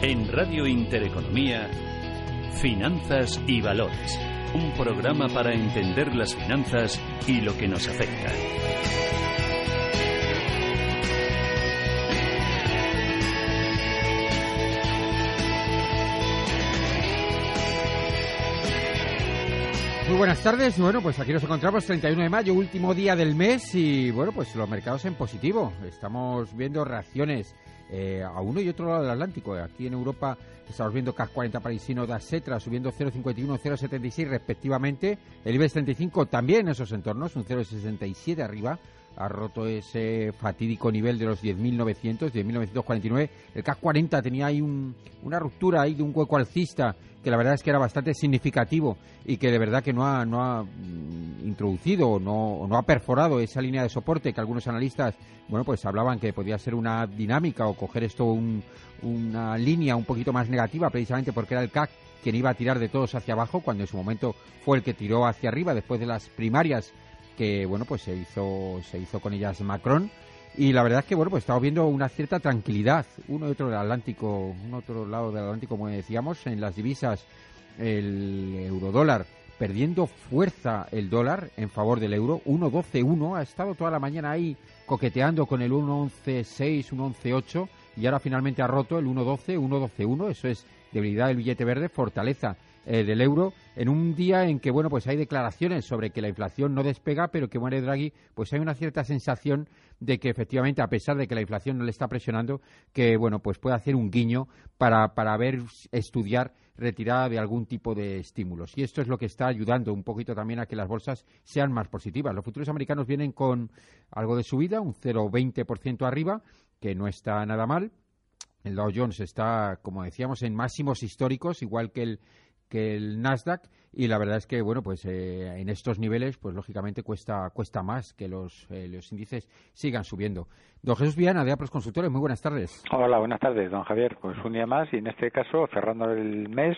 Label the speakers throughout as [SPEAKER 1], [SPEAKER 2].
[SPEAKER 1] En Radio Intereconomía, Finanzas y Valores. Un programa para entender las finanzas y lo que nos afecta.
[SPEAKER 2] Muy buenas tardes. Bueno, pues aquí nos encontramos 31 de mayo, último día del mes y bueno, pues los mercados en positivo. Estamos viendo reacciones eh, a uno y otro lado del Atlántico. Aquí en Europa estamos viendo CAC 40 parisino da Setra subiendo 0,51, 0,76 respectivamente. El IBEX 35 también en esos entornos, un 0,67 arriba ha roto ese fatídico nivel de los 10.900, 10.949. El CAC 40 tenía ahí una ruptura ahí de un hueco alcista que la verdad es que era bastante significativo y que de verdad que no ha, no ha mm, introducido no, no ha perforado esa línea de soporte que algunos analistas, bueno, pues hablaban que podía ser una dinámica o coger esto una línea un poquito más negativa precisamente porque era el CAC quien iba a tirar de todos hacia abajo cuando en su momento fue el que tiró hacia arriba después de las primarias que bueno pues se hizo se hizo con ellas Macron y la verdad es que bueno pues estamos viendo una cierta tranquilidad uno y otro del Atlántico un otro lado del Atlántico como decíamos en las divisas el eurodólar perdiendo fuerza el dólar en favor del euro 1.12.1 ha estado toda la mañana ahí coqueteando con el 1.11.6 1.11.8 y ahora finalmente ha roto el 1.12 1.12.1 eso es debilidad del billete verde fortaleza eh, del euro en un día en que bueno pues hay declaraciones sobre que la inflación no despega pero que muere Draghi pues hay una cierta sensación de que efectivamente a pesar de que la inflación no le está presionando que bueno pues puede hacer un guiño para para ver estudiar retirada de algún tipo de estímulos. Y esto es lo que está ayudando un poquito también a que las bolsas sean más positivas. Los futuros americanos vienen con algo de subida un 0,20% arriba que no está nada mal. El Dow Jones está, como decíamos, en máximos históricos, igual que el, que el Nasdaq y la verdad es que bueno pues eh, en estos niveles pues lógicamente cuesta cuesta más que los, eh, los índices sigan subiendo. Don Jesús Viana de Apros Consultores muy buenas tardes.
[SPEAKER 3] Hola buenas tardes don Javier. Pues un día más y en este caso cerrando el mes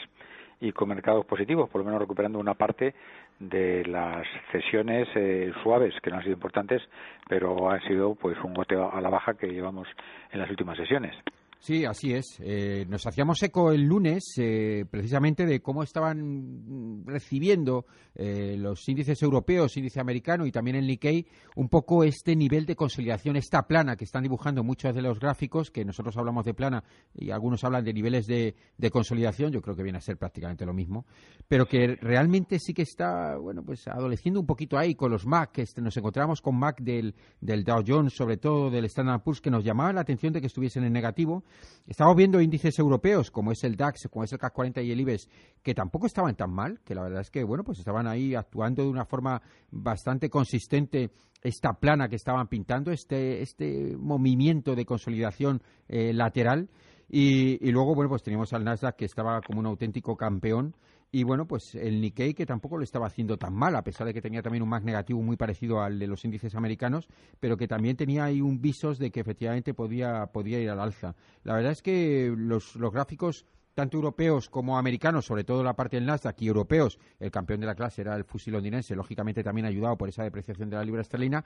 [SPEAKER 3] y con mercados positivos por lo menos recuperando una parte de las cesiones eh, suaves que no han sido importantes pero han sido pues un goteo a la baja que llevamos en las últimas sesiones
[SPEAKER 2] Sí, así es. Eh, nos hacíamos eco el lunes eh, precisamente de cómo estaban recibiendo eh, los índices europeos, índice americano y también el Nikkei, un poco este nivel de consolidación, esta plana que están dibujando muchos de los gráficos, que nosotros hablamos de plana y algunos hablan de niveles de, consolidación, yo creo que viene a ser prácticamente lo mismo, pero que realmente sí que está, bueno, pues adoleciendo un poquito ahí con los MAC, este, nos encontramos con MAC del, del Dow Jones, sobre todo del Standard Poor's, que nos llamaba la atención de que estuviesen en negativo Estamos viendo índices europeos, como es el DAX, como es el CAC 40 y el IBEX, que tampoco estaban tan mal, que la verdad es que, bueno, pues estaban ahí actuando de una forma bastante consistente esta plana que estaban pintando, este, este movimiento de consolidación eh, lateral. Y, y, luego, bueno, pues teníamos al Nasdaq que estaba como un auténtico campeón y bueno, pues el Nikkei que tampoco lo estaba haciendo tan mal, a pesar de que tenía también un más negativo muy parecido al de los índices americanos, pero que también tenía ahí un visos de que efectivamente podía, podía ir al alza. La verdad es que los, los gráficos tanto europeos como americanos, sobre todo la parte del Nasdaq y europeos, el campeón de la clase era el fusil londinense, lógicamente también ayudado por esa depreciación de la libra esterlina,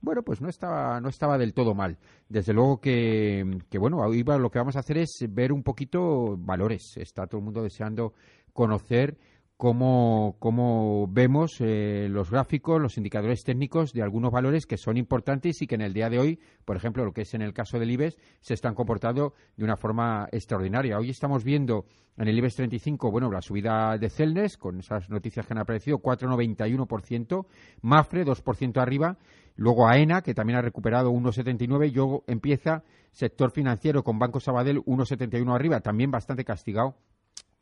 [SPEAKER 2] bueno, pues no estaba, no estaba del todo mal. Desde luego que, que bueno, hoy lo que vamos a hacer es ver un poquito valores. Está todo el mundo deseando conocer cómo, cómo vemos eh, los gráficos, los indicadores técnicos de algunos valores que son importantes y que en el día de hoy, por ejemplo, lo que es en el caso del IBEX, se están comportando de una forma extraordinaria. Hoy estamos viendo en el IBEX 35, bueno, la subida de Celnes, con esas noticias que han aparecido, 4,91%, Mafre, 2% arriba, luego AENA, que también ha recuperado 1,79%, y luego empieza sector financiero con Banco Sabadell, 1,71 arriba, también bastante castigado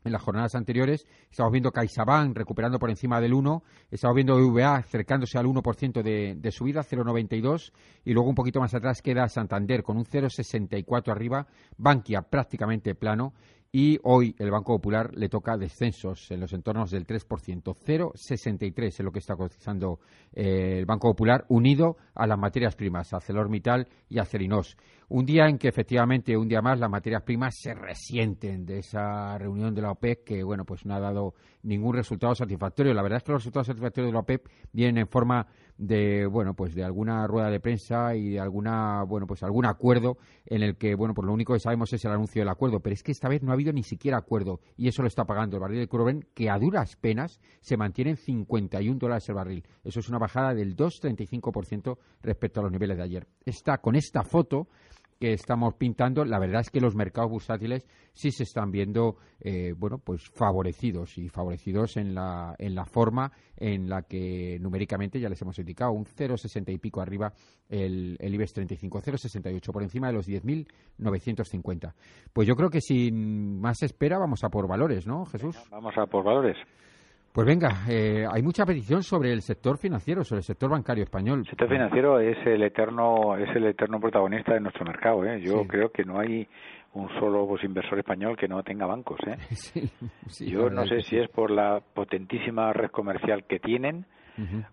[SPEAKER 2] en las jornadas anteriores. Estamos viendo CaixaBank recuperando por encima del 1, estamos viendo VA acercándose al 1% de, de subida, 0,92, y luego un poquito más atrás queda Santander con un 0,64 arriba, Bankia prácticamente plano, y hoy el Banco Popular le toca descensos en los entornos del 3%, 0,63 es lo que está cotizando eh, el Banco Popular, unido a las materias primas, ArcelorMittal y Acerinos. Un día en que efectivamente, un día más, las materias primas se resienten de esa reunión de la OPEP que, bueno, pues no ha dado ningún resultado satisfactorio. La verdad es que los resultados satisfactorios de la OPEP vienen en forma de bueno pues de alguna rueda de prensa y de alguna bueno pues algún acuerdo en el que bueno pues lo único que sabemos es el anuncio del acuerdo. Pero es que esta vez no ha habido ni siquiera acuerdo y eso lo está pagando el barril de crudo que a duras penas se mantiene en 51 dólares el barril. Eso es una bajada del 2,35% respecto a los niveles de ayer. Está con esta foto que estamos pintando, la verdad es que los mercados bursátiles sí se están viendo, eh, bueno, pues favorecidos y favorecidos en la, en la forma en la que numéricamente ya les hemos indicado, un 0,60 y pico arriba el, el IBEX 35, 0,68 por encima de los 10.950. Pues yo creo que sin más espera vamos a por valores, ¿no, Jesús?
[SPEAKER 3] vamos a por valores.
[SPEAKER 2] Pues venga, eh, hay mucha petición sobre el sector financiero, sobre el sector bancario español.
[SPEAKER 3] El sector financiero es el eterno es el eterno protagonista de nuestro mercado. ¿eh? Yo creo que no hay un solo pues, inversor español que no tenga bancos. ¿eh? Yo no sé si es por la potentísima red comercial que tienen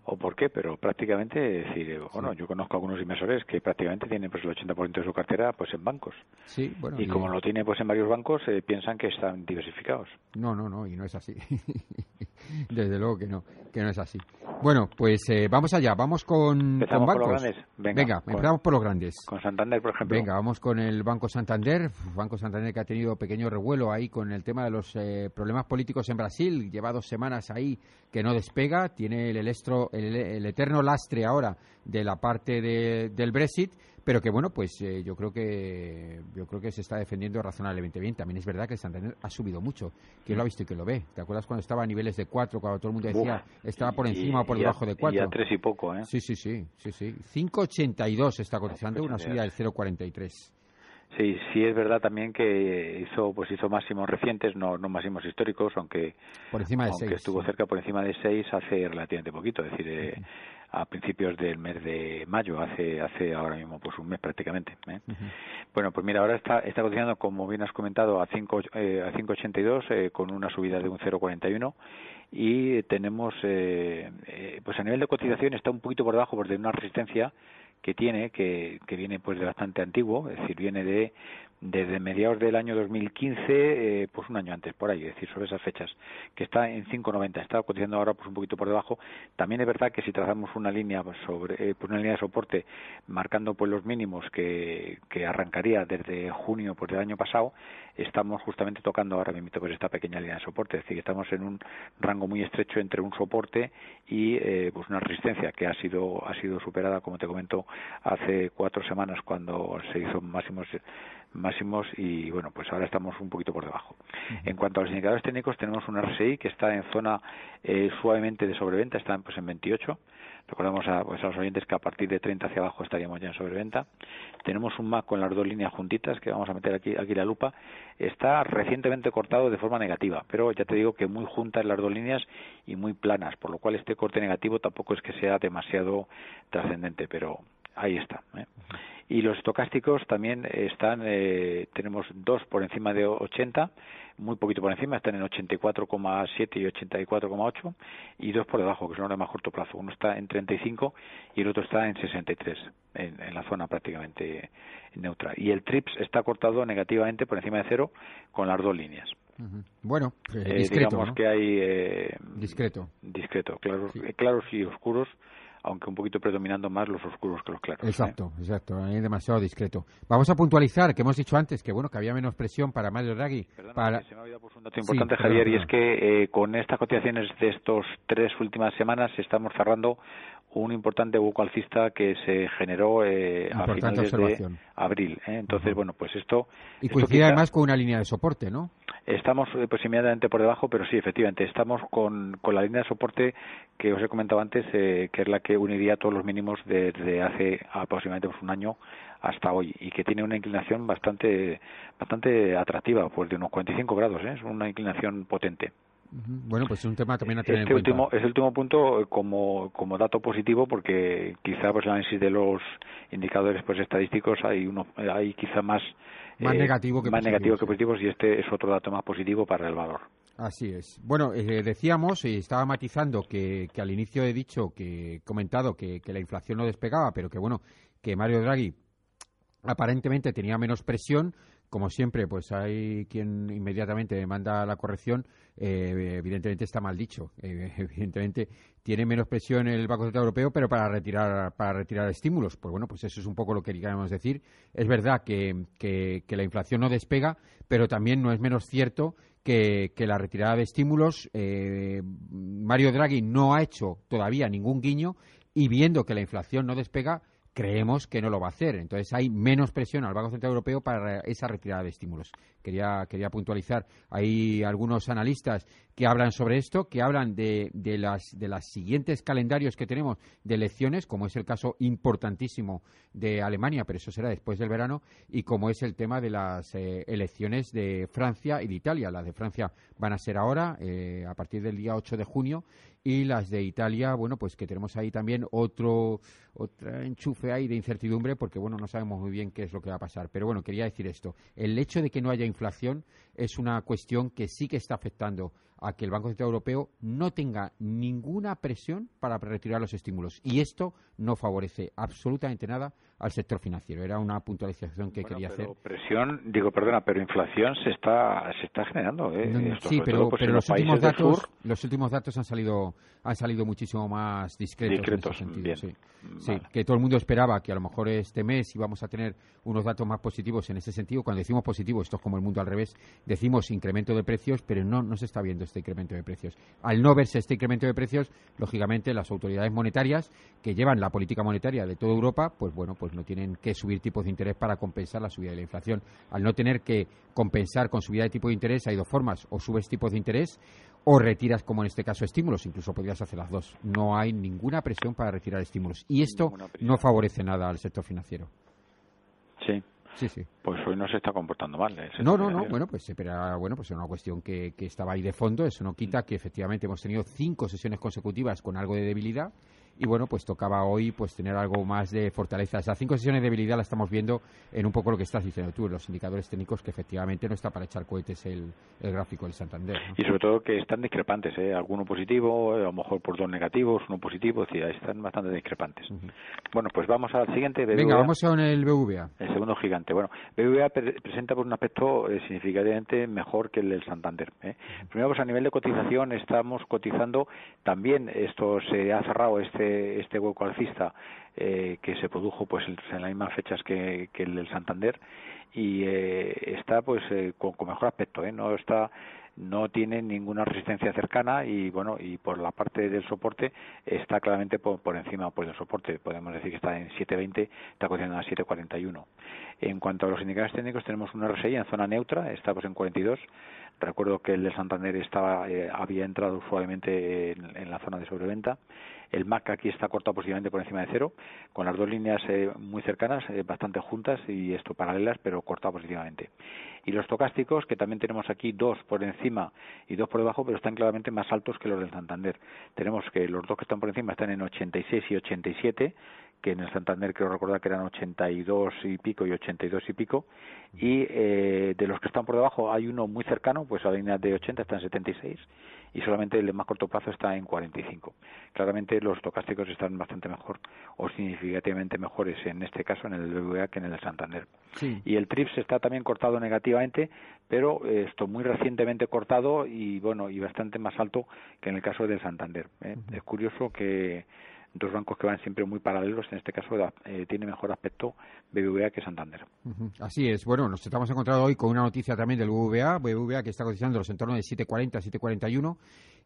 [SPEAKER 3] o por qué, pero prácticamente, decir, bueno, yo conozco algunos inversores que prácticamente tienen pues el 80% de su cartera pues en bancos.
[SPEAKER 2] Sí, bueno,
[SPEAKER 3] y, como lo tiene pues en varios bancos, eh, piensan que están diversificados.
[SPEAKER 2] No, no, no, y no es así. Desde luego que no, que no es así. Bueno, pues eh, vamos allá, vamos con,
[SPEAKER 3] con
[SPEAKER 2] bancos.
[SPEAKER 3] Por los grandes.
[SPEAKER 2] Venga, empezamos por los grandes.
[SPEAKER 3] Con Santander, por ejemplo.
[SPEAKER 2] Venga, vamos con el Banco Santander. Banco Santander que ha tenido pequeño revuelo ahí con el tema de los eh, problemas políticos en Brasil. Lleva dos semanas ahí que no despega. Tiene el, el, eterno lastre ahora de la parte del Brexit pero que bueno, pues eh, yo creo que yo creo que se está defendiendo razonablemente bien. También es verdad que el Santander ha subido mucho. ¿Quién lo ha visto y quién lo ve? ¿Te acuerdas cuando estaba a niveles de 4, cuando todo el mundo decía estaba por encima o por debajo de 4?
[SPEAKER 3] Y a 3 y poco, ¿eh?
[SPEAKER 2] Sí, sí, sí, sí, sí. 5.82 está cotizando, una subida del 0.43.
[SPEAKER 3] Sí, sí es verdad también que hizo pues hizo máximos recientes, no, no máximos históricos, aunque
[SPEAKER 2] por encima de
[SPEAKER 3] aunque estuvo cerca por encima de 6 hace relativamente poquito, es decir, eh, a principios del mes de mayo, hace hace ahora mismo pues un mes prácticamente. ¿eh? Bueno, pues mira, ahora está está cotizando como bien has comentado a 5 eh, a 5.82 eh, con una subida de un 0.41 y tenemos eh, eh, pues a nivel de cotización está un poquito por debajo porque de una resistencia que tiene que, que viene pues de bastante antiguo, es decir, viene de desde mediados del año 2015, eh, pues un año antes, por ahí, es decir, sobre esas fechas, que está en 5,90, está cotizando ahora pues un poquito por debajo. También es verdad que si trazamos una línea sobre, eh, pues una línea de soporte marcando pues los mínimos que, que arrancaría desde junio pues del año pasado, estamos justamente tocando ahora mismo pues esta pequeña línea de soporte, es decir, que estamos en un rango muy estrecho entre un soporte y eh, pues una resistencia que ha sido ha sido superada, como te comento, hace cuatro semanas cuando se hizo máximos máximos y bueno, pues ahora estamos un poquito por debajo. En cuanto a los indicadores técnicos, tenemos un RSI que está en zona eh, suavemente de sobreventa, está pues en 28. Recordamos a, pues, a, los oyentes que a partir de 30 hacia abajo estaríamos ya en sobreventa. Tenemos un MAC con las dos líneas juntitas que vamos a meter aquí, aquí la lupa. Está recientemente cortado de forma negativa, pero ya te digo que muy juntas las dos líneas y muy planas, por lo cual este corte negativo tampoco es que sea demasiado trascendente, pero ahí está. ¿eh? Y los estocásticos también están eh, tenemos dos por encima de 80 muy poquito por encima están en 84,7 y 84,8 y dos por debajo que son los de más corto plazo. Uno está en 35 y el otro está en 63 en, en la zona prácticamente neutra. Y el TRIPS está cortado negativamente por encima de cero con las dos líneas.
[SPEAKER 2] Bueno,
[SPEAKER 3] eh, eh digamos que hay eh,
[SPEAKER 2] discreto,
[SPEAKER 3] discreto, claros, claros y oscuros aunque un poquito predominando más los oscuros que los claros.
[SPEAKER 2] ¿eh? Exacto, exacto, es demasiado discreto. Vamos a puntualizar que hemos dicho antes que bueno que había menos presión para Mario Draghi.
[SPEAKER 3] para... se me ha olvidado un dato importante, Javier, y es que eh, con estas cotizaciones de estos tres últimas semanas estamos cerrando un importante hueco alcista que se generó eh, a finales de abril. ¿eh? Entonces, bueno, pues esto...
[SPEAKER 2] Y coincide además con una línea de soporte, ¿no?
[SPEAKER 3] Estamos eh, pues inmediatamente por debajo, pero sí, efectivamente, estamos con, con la línea de soporte que os he comentado antes, eh, que es la que uniría todos los mínimos desde hace aproximadamente pues, un año hasta hoy y que tiene una inclinación bastante bastante atractiva, pues de unos 45 grados, ¿eh? es una inclinación potente.
[SPEAKER 2] Bueno, pues es un tema también a tener
[SPEAKER 3] este
[SPEAKER 2] en
[SPEAKER 3] último, Es el último punto como, como dato positivo porque quizá pues el análisis de los indicadores pues estadísticos hay uno hay quizá más
[SPEAKER 2] más eh, negativo que
[SPEAKER 3] más negativo que positivos y este es otro dato más positivo para el valor.
[SPEAKER 2] Así es. Bueno, eh, decíamos y estaba matizando que, que, al inicio he dicho que he comentado que, que la inflación no despegaba, pero que bueno que Mario Draghi aparentemente tenía menos presión. Como siempre, pues hay quien inmediatamente manda la corrección. Eh, evidentemente está mal dicho. Evidentemente tiene menos presión el Banco Central Europeo, pero para retirar para retirar estímulos. Pues bueno, pues eso es un poco lo que queríamos decir. Es verdad que, que, la inflación no despega, pero también no es menos cierto que, que la retirada de estímulos. Eh, Mario Draghi no ha hecho todavía ningún guiño y viendo que la inflación no despega creemos que no lo va a hacer. Entonces hay menos presión al Banco Central Europeo para esa retirada de estímulos. Quería, quería puntualizar. Hay algunos analistas que hablan sobre esto, que hablan de, de, las, de los siguientes calendarios que tenemos de elecciones, como es el caso importantísimo de Alemania, pero eso será después del verano, y como es el tema de las eh, elecciones de Francia y de Italia. Las de Francia van a ser ahora, eh, a partir del día 8 de junio, y las de Italia, bueno, pues que tenemos ahí también otro, otro enchufe ahí de incertidumbre porque, bueno, no sabemos muy bien qué es lo que va a pasar. Pero bueno, quería decir esto. El hecho de que no haya inflación es una cuestión que sí que está afectando a que el Banco Central Europeo no tenga ninguna presión para retirar los estímulos. Y esto no favorece absolutamente nada al sector financiero. Era una puntualización que quería
[SPEAKER 3] pero
[SPEAKER 2] hacer.
[SPEAKER 3] Presión, digo, perdona, pero inflación se está se está generando. ¿eh?
[SPEAKER 2] sí, pero, pues, los últimos datos los últimos datos han salido han salido muchísimo más discretos, en ese sentido. Sí. que todo el mundo esperaba que a lo mejor este mes íbamos a tener unos datos más positivos en ese sentido. Cuando decimos positivo, esto es como el mundo al revés, decimos incremento de precios, pero no, no se está viendo este incremento de precios. Al no verse este incremento de precios, lógicamente las autoridades monetarias que llevan la política monetaria de toda Europa, pues bueno, pues no tienen que subir tipos de interés para compensar la subida de la inflación. Al no tener que compensar con subida de tipo de interés, hay dos formas, o subes tipos de interés o retiras, como en este caso, estímulos. Incluso podrías hacer las dos. No hay ninguna presión para retirar estímulos. Y esto no favorece nada al sector financiero.
[SPEAKER 3] Sí. Sí. Pues hoy no se está comportando mal.
[SPEAKER 2] No, no, no. Bueno, pues, bueno, pues es una cuestión que, que estaba ahí de fondo. Eso no quita que efectivamente hemos tenido cinco sesiones consecutivas con algo de debilidad y bueno, pues tocaba hoy pues tener algo más de fortaleza. Esas cinco sesiones de debilidad la estamos viendo en un poco lo que estás diciendo tú, los indicadores técnicos que efectivamente no está para echar cohetes el, gráfico del Santander.
[SPEAKER 3] Y sobre todo que están discrepantes, ¿eh? alguno positivo, a lo mejor por dos negativos, uno positivo, es decir, están bastante discrepantes. Bueno, pues vamos al siguiente.
[SPEAKER 2] BBVA. Venga, vamos con el BVA.
[SPEAKER 3] El segundo gigante. Bueno, BBVA presenta por un aspecto eh, significativamente mejor que el del Santander. ¿eh? Primero, pues a nivel de cotización estamos cotizando también, esto se ha cerrado este este, hueco alcista eh, que se produjo pues en las mismas fechas que, el del Santander y eh, está pues eh, con, mejor aspecto no está no tiene ninguna resistencia cercana y bueno y por la parte del soporte está claramente por, encima pues del soporte. Podemos decir que está en 7.20 está cotizando a 7.41 en cuanto a los indicadores técnicos tenemos una RSI en zona neutra está pues en 42 recuerdo que el de Santander estaba había entrado suavemente en, en la zona de sobreventa el MAC aquí está cortado positivamente por encima de cero, con las dos líneas eh, muy cercanas, eh, bastante juntas y esto paralelas, pero cortado positivamente. Y los tocásticos, que también tenemos aquí dos por encima y dos por debajo, pero están claramente más altos que los del Santander. Tenemos que los dos que están por encima están en 86 y 87, que en el Santander creo recordar que eran 82 y pico y 82 y pico, y eh, de los que están por debajo hay uno muy cercano, pues a la línea de 80 está en 76 y solamente el de más corto plazo está en 45. Claramente los tocásticos están bastante mejor o significativamente mejores en este caso en el BBVA que en el Santander. Y el TRIPS está también cortado negativamente, pero esto muy recientemente cortado y bueno y bastante más alto que en el caso del Santander. ¿eh? Es curioso que dos bancos que van siempre muy paralelos, en este caso eh, tiene mejor aspecto BBVA que Santander.
[SPEAKER 2] Así es. Bueno, nos estamos encontrando hoy con una noticia también del BBVA, BBVA que está cotizando los entornos de 7.40, 7.41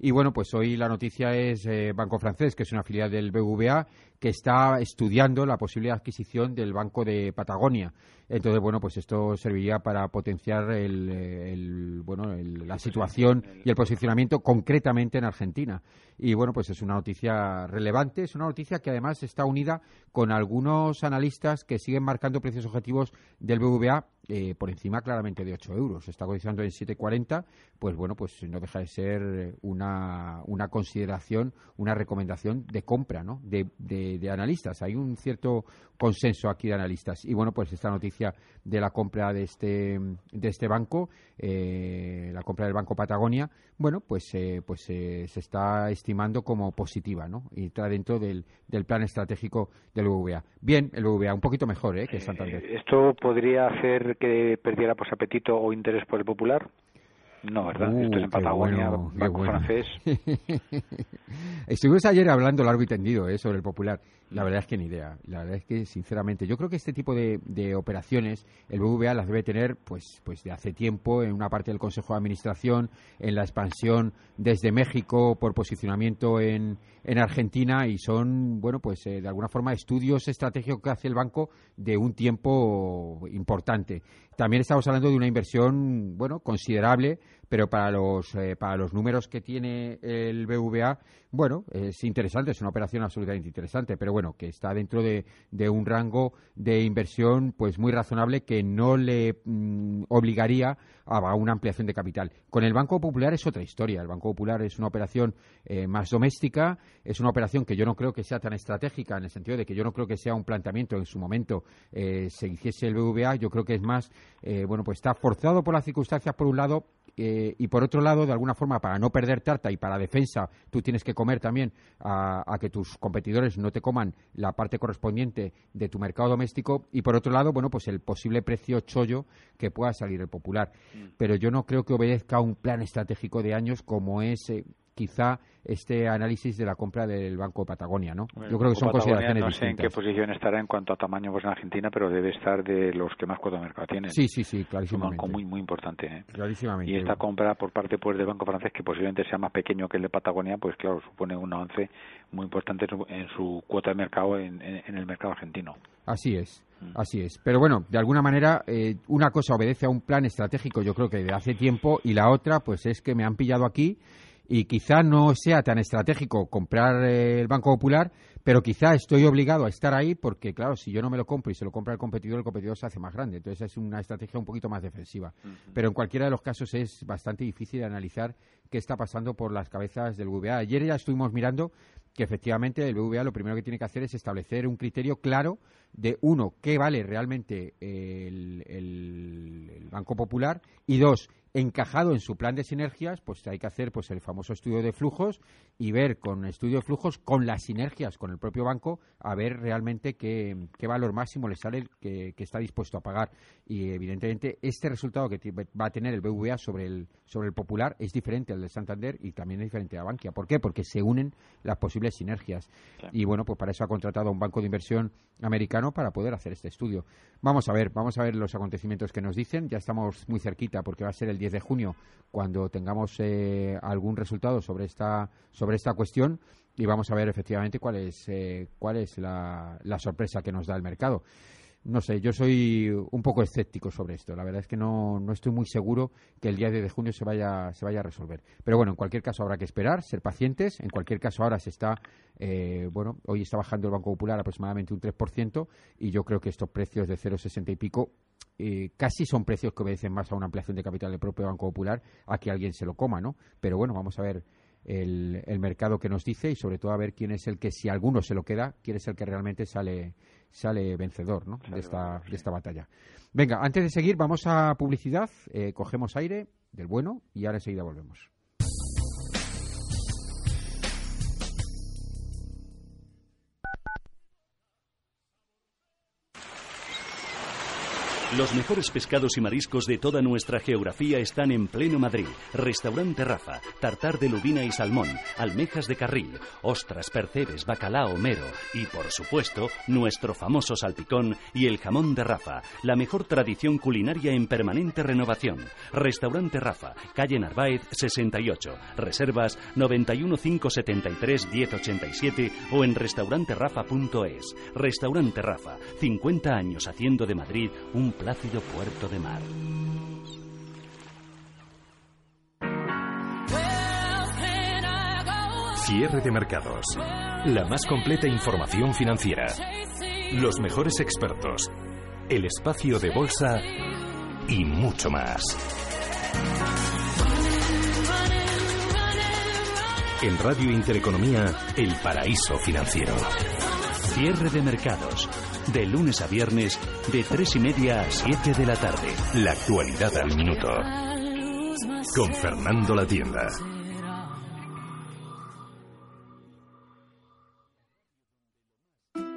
[SPEAKER 2] y bueno, pues hoy la noticia es eh, Banco Francés, que es una filial del BBVA, que está estudiando la posible adquisición del Banco de Patagonia. Entonces, bueno, pues esto serviría para potenciar el, bueno, la situación y el posicionamiento concretamente en Argentina. Y bueno, pues es una noticia relevante, es una noticia que además está unida con algunos analistas que siguen marcando precios objetivos del BBVA eh, por encima claramente de 8 euros. Está cotizando en 7,40, pues bueno, pues no deja de ser una, una consideración, una recomendación de compra, ¿no? De, de, analistas. Hay un cierto consenso aquí de analistas. Y bueno, pues esta noticia de la compra de este, de este banco, eh, la compra del Banco Patagonia, bueno, pues, eh, pues se está estimando como positiva, ¿no? Y está dentro del, del plan estratégico del BVA. Bien, el BVA, un poquito mejor, ¿eh? Que Santander.
[SPEAKER 3] ¿Esto podría hacer que perdiera pues apetito o interés por el popular? No, ¿verdad? Esto es en uh, Patagonia, banco francés.
[SPEAKER 2] Estuvimos ayer hablando largo y tendido ¿eh? sobre el popular. La verdad es que ni idea. La verdad es que, sinceramente, yo creo que este tipo de, operaciones el BBVA las debe tener pues, pues de hace tiempo en una parte del Consejo de Administración, en la expansión desde México por posicionamiento en, en Argentina y son, bueno, pues eh, de alguna forma estudios estratégicos que hace el banco de un tiempo importante. También estamos hablando de una inversión, bueno, considerable pero para los, eh, para los números que tiene el BVA, bueno, es interesante, es una operación absolutamente interesante, pero bueno, que está dentro de, de un rango de inversión pues muy razonable que no le mm, obligaría a, una ampliación de capital. Con el Banco Popular es otra historia. El Banco Popular es una operación eh, más doméstica, es una operación que yo no creo que sea tan estratégica en el sentido de que yo no creo que sea un planteamiento en su momento eh, se hiciese el BVA, yo creo que es más, bueno, pues está forzado por las circunstancias por un lado eh, y por otro lado, de alguna forma, para no perder tarta y para defensa, tú tienes que comer también a, que tus competidores no te coman la parte correspondiente de tu mercado doméstico. Y por otro lado, bueno, pues el posible precio chollo que pueda salir el popular. Mm. Pero yo no creo que obedezca a un plan estratégico de años como es eh, quizá este análisis de la compra del Banco Patagonia, ¿no?
[SPEAKER 3] Yo creo que son consideraciones no sé en qué posición estará en cuanto a tamaño pues en Argentina, pero debe estar de los que más cuota de mercado tienen.
[SPEAKER 2] Sí, sí, sí, clarísimamente.
[SPEAKER 3] un banco muy, muy importante. ¿eh?
[SPEAKER 2] Clarísimamente.
[SPEAKER 3] Y esta compra por parte pues del Banco francés, que posiblemente sea más pequeño que el de Patagonia, pues claro, supone un avance muy importante en su cuota de mercado en, el mercado argentino.
[SPEAKER 2] Así es. Mm. Así es. Pero bueno, de alguna manera, eh, una cosa obedece a un plan estratégico, yo creo que de hace tiempo, y la otra, pues es que me han pillado aquí y quizá no sea tan estratégico comprar eh, el Banco Popular, pero quizá estoy obligado a estar ahí porque, claro, si yo no me lo compro y se lo compra el competidor, el competidor se hace más grande. Entonces es una estrategia un poquito más defensiva. Pero en cualquiera de los casos es bastante difícil de analizar qué está pasando por las cabezas del BVA. Ayer ya estuvimos mirando que efectivamente el BVA lo primero que tiene que hacer es establecer un criterio claro de, uno, qué vale realmente el, el Banco Popular y dos, encajado en su plan de sinergias, pues hay que hacer pues el famoso estudio de flujos y ver con el estudio de flujos, con las sinergias con el propio banco, a ver realmente qué, valor máximo le sale que, que, está dispuesto a pagar. Y evidentemente este resultado que va a tener el BVA sobre el, sobre el Popular es diferente al de Santander y también es diferente a Bankia. ¿Por qué? Porque se unen las posibles sinergias. Y bueno, pues para eso ha contratado a un banco de inversión americano para poder hacer este estudio. Vamos a ver, vamos a ver los acontecimientos que nos dicen. Ya estamos muy cerquita porque va a ser el 10 de junio cuando tengamos eh, algún resultado sobre esta sobre esta cuestión y vamos a ver efectivamente cuál es eh, cuál es la, la, sorpresa que nos da el mercado. No sé, yo soy un poco escéptico sobre esto. La verdad es que no, no estoy muy seguro que el día de junio se vaya, se vaya a resolver. Pero bueno, en cualquier caso habrá que esperar, ser pacientes. En cualquier caso ahora se está, eh, bueno, hoy está bajando el Banco Popular aproximadamente un 3% y yo creo que estos precios de 0,60 y pico eh, casi son precios que obedecen más a una ampliación de capital del propio Banco Popular a que alguien se lo coma, ¿no? Pero bueno, vamos a ver el, mercado que nos dice y sobre todo a ver quién es el que, si alguno se lo queda, quién es el que realmente sale, sale vencedor ¿no? de, esta, de esta batalla. Venga, antes de seguir, vamos a publicidad, eh, cogemos aire del bueno y ahora enseguida volvemos.
[SPEAKER 1] Los mejores pescados y mariscos de toda nuestra geografía están en pleno Madrid. Restaurante Rafa, tartar de lubina y salmón, almejas de carril, ostras, percebes, bacalao, mero y, por supuesto, nuestro famoso salpicón y el jamón de Rafa, la mejor tradición culinaria en permanente renovación. Restaurante Rafa, calle Narváez 68, reservas 91573 1087 o en restauranterafa.es. Restaurante Rafa, 50 años haciendo de Madrid un plácido puerto de mar.
[SPEAKER 4] Cierre de mercados. La más completa información financiera. Los mejores expertos. El espacio de bolsa y mucho más. En Radio Intereconomía, el paraíso financiero.
[SPEAKER 1] Cierre de mercados De lunes a viernes, de tres y media a siete de la tarde.
[SPEAKER 4] La actualidad al minuto. Con Fernando La Tienda.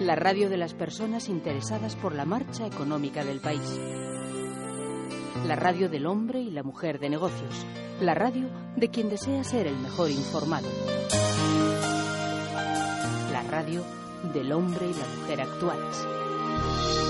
[SPEAKER 5] la radio de las personas interesadas por la marcha económica del país. La radio del hombre y la mujer de negocios. La radio de quien desea ser el mejor informado. La radio del hombre y la mujer actuales.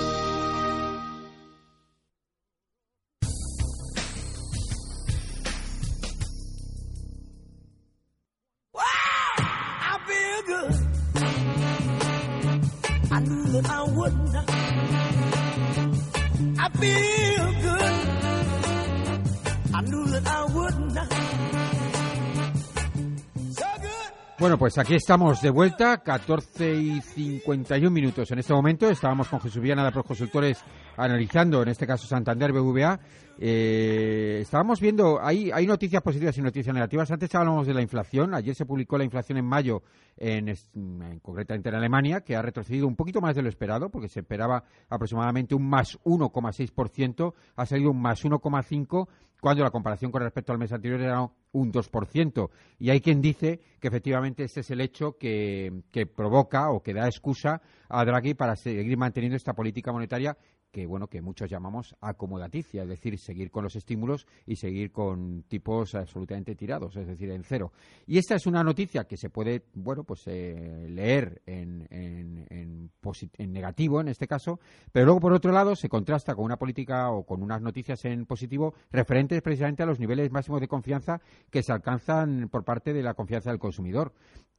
[SPEAKER 2] Bueno, pues aquí estamos de vuelta, 14 y 51 minutos en este momento. Estábamos con Jesús Viana de Proconsultores analizando, en este caso Santander BVA. Eh, estábamos viendo, hay, hay noticias positivas y noticias negativas. Antes hablábamos de la inflación. Ayer se publicó la inflación en mayo, en, en, concretamente en Alemania, que ha retrocedido un poquito más de lo esperado, porque se esperaba aproximadamente un más 1,6%, ha salido un más 1,5% cuando la comparación con respecto al mes anterior era un 2%. Y hay quien dice que efectivamente este es el hecho que, que provoca o que da excusa a Draghi para seguir manteniendo esta política monetaria que bueno que muchos llamamos acomodaticia, es decir, seguir con los estímulos y seguir con tipos absolutamente tirados, es decir, en cero. Y esta es una noticia que se puede bueno pues eh, leer en, en, en, en, negativo en este caso, pero luego por otro lado se contrasta con una política o con unas noticias en positivo referentes precisamente a los niveles máximos de confianza que se alcanzan por parte de la confianza del consumidor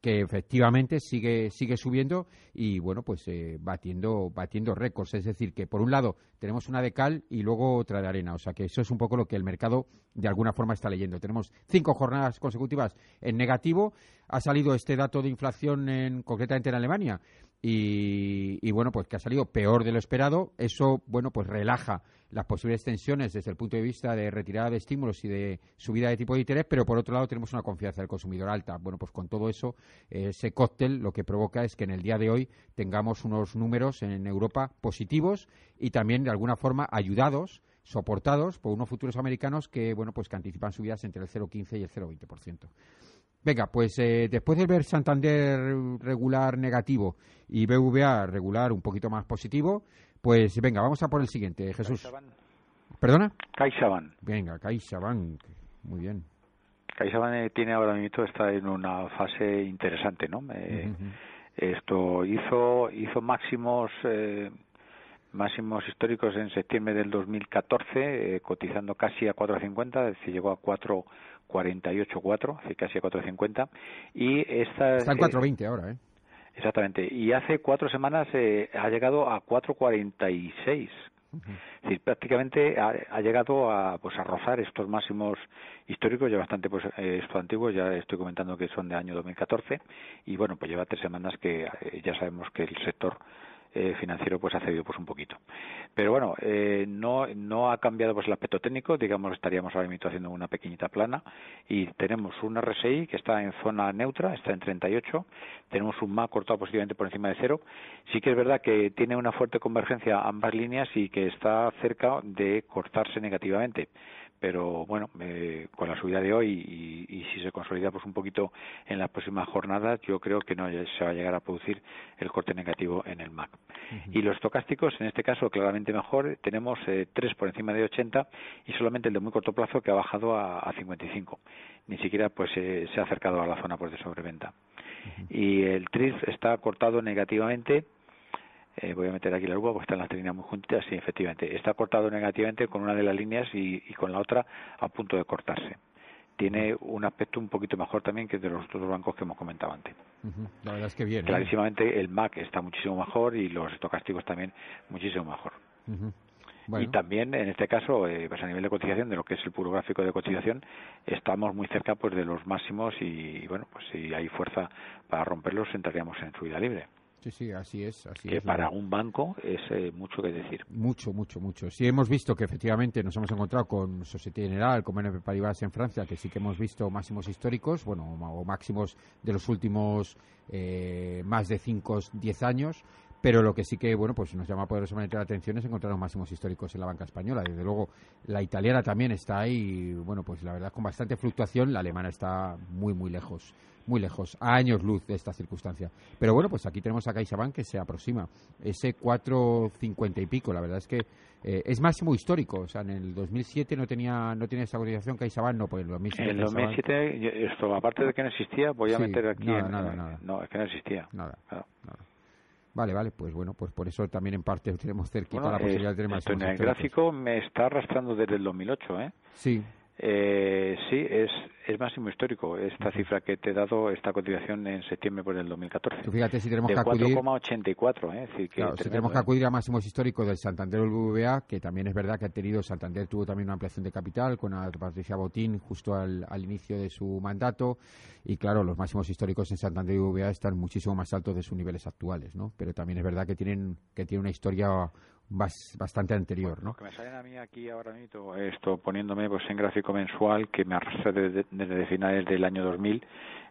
[SPEAKER 2] que efectivamente sigue sigue subiendo y bueno pues eh, batiendo batiendo récords es decir que por un lado tenemos una de cal y luego otra de arena. O sea que eso es un poco lo que el mercado de alguna forma está leyendo. Tenemos cinco jornadas consecutivas en negativo. Ha salido este dato de inflación en, concretamente en Alemania y, y, bueno, pues que ha salido peor de lo esperado. Eso, bueno, pues relaja las posibles tensiones desde el punto de vista de retirada de estímulos y de subida de tipo de interés, pero por otro lado tenemos una confianza del consumidor alta. Bueno, pues con todo eso, ese cóctel lo que provoca es que en el día de hoy tengamos unos números en Europa positivos y también de alguna forma ayudados soportados por unos futuros americanos que, bueno, pues que anticipan subidas entre el 0,15 y el 0,20%. Venga, pues eh, después de ver Santander regular negativo y BVA regular un poquito más positivo, pues venga, vamos a por el siguiente, Jesús. ¿Perdona?
[SPEAKER 3] CaixaBank.
[SPEAKER 2] Venga, CaixaBank. Muy bien.
[SPEAKER 3] CaixaBank eh, tiene ahora mismo está en una fase interesante, ¿no? Eh. Esto hizo hizo máximos eh, máximos históricos en septiembre del 2014, eh, cotizando casi a 4.50, es decir, llegó a 4 48.4, casi a 4.50. Y esta,
[SPEAKER 2] Está en eh, 4.20 ahora, ¿eh?
[SPEAKER 3] Exactamente. Y hace cuatro semanas eh, ha llegado a 4.46. Uh -huh. Es decir, prácticamente ha, llegado a, pues, a rozar estos máximos históricos, ya bastante pues, eh, esto ya estoy comentando que son de año 2014, y bueno, pues lleva tres semanas que eh, ya sabemos que el sector eh, financiero pues ha cedido pues un poquito. Pero bueno eh, no no ha cambiado pues el aspecto técnico. Digamos estaríamos ahora mismo haciendo una pequeñita plana. Y tenemos un RSI que está en zona neutra está en 38 tenemos un MA cortado positivamente por encima de cero. Sí que es verdad que tiene una fuerte convergencia ambas líneas y que está cerca de cortarse negativamente pero bueno, eh, con la subida de hoy y, y, si se consolida pues un poquito en las próximas jornadas, yo creo que no se va a llegar a producir el corte negativo en el MAC. Uh -huh. Y los estocásticos, en este caso, claramente mejor, tenemos eh, tres por encima de 80 y solamente el de muy corto plazo que ha bajado a, a 55. Ni siquiera pues eh, se ha acercado a la zona pues de sobreventa. Uh -huh. Y el TRIF está cortado negativamente eh, voy a meter aquí la lupa porque están las líneas muy juntitas, sí, efectivamente, está cortado negativamente con una de las líneas y, y, con la otra a punto de cortarse. tiene un aspecto un poquito mejor también que de los otros bancos que hemos comentado antes.
[SPEAKER 2] La verdad es que bien. ¿eh?
[SPEAKER 3] Clarísimamente el MAC está muchísimo mejor y los estocásticos también muchísimo mejor. Y también, en este caso, eh, pues a nivel de cotización, de lo que es el puro gráfico de cotización, estamos muy cerca pues de los máximos y, bueno, pues si hay fuerza para romperlos, entraríamos en subida libre.
[SPEAKER 2] Sí, sí, así es. Así
[SPEAKER 3] que para un banco es eh, mucho que decir.
[SPEAKER 2] Mucho, mucho, mucho. Sí hemos visto que efectivamente nos hemos encontrado con Societe General, con BNP Paribas en Francia, que sí que hemos visto máximos históricos, bueno, o máximos de los últimos eh, más de 5, 10 años, pero lo que sí que bueno pues nos llama poderosamente la atención es encontrar los máximos históricos en la banca española desde luego la italiana también está ahí bueno pues la verdad con bastante fluctuación la alemana está muy muy lejos muy lejos a años luz de esta circunstancia pero bueno pues aquí tenemos a CaixaBank que se aproxima ese 4.50 y pico la verdad es que eh, es máximo histórico o sea en el 2007 no tenía no tenía esa cotización CaixaBank no pues en el 2007
[SPEAKER 3] en el 2007 esto aparte de que no existía voy a meter aquí
[SPEAKER 2] nada, nada, nada.
[SPEAKER 3] no es que no existía
[SPEAKER 2] nada, nada. Vale, vale, pues bueno, pues por eso también en parte tenemos cerquita la posibilidad de tener más.
[SPEAKER 3] En el gráfico me está arrastrando desde el 2008, ¿eh?
[SPEAKER 2] Sí.
[SPEAKER 3] Eh, sí, es, es máximo histórico esta cifra que te he dado, esta cotización en septiembre por el 2014.
[SPEAKER 2] fíjate si tenemos que acudir...
[SPEAKER 3] 4,84, ¿eh?
[SPEAKER 2] que si tenemos que ¿eh? acudir a máximos históricos del Santander BBVA, que también es verdad que ha tenido, Santander tuvo también una ampliación de capital con a Patricia Botín justo al, al inicio de su mandato, y claro, los máximos históricos en Santander y BBVA están muchísimo más altos de sus niveles actuales, ¿no? Pero también es verdad que tienen, que tiene una historia bastante anterior, ¿no?
[SPEAKER 3] Lo que me salen a mí aquí ahora mismo, esto poniéndome pues en gráfico mensual que me arrastra desde, desde finales del año 2000,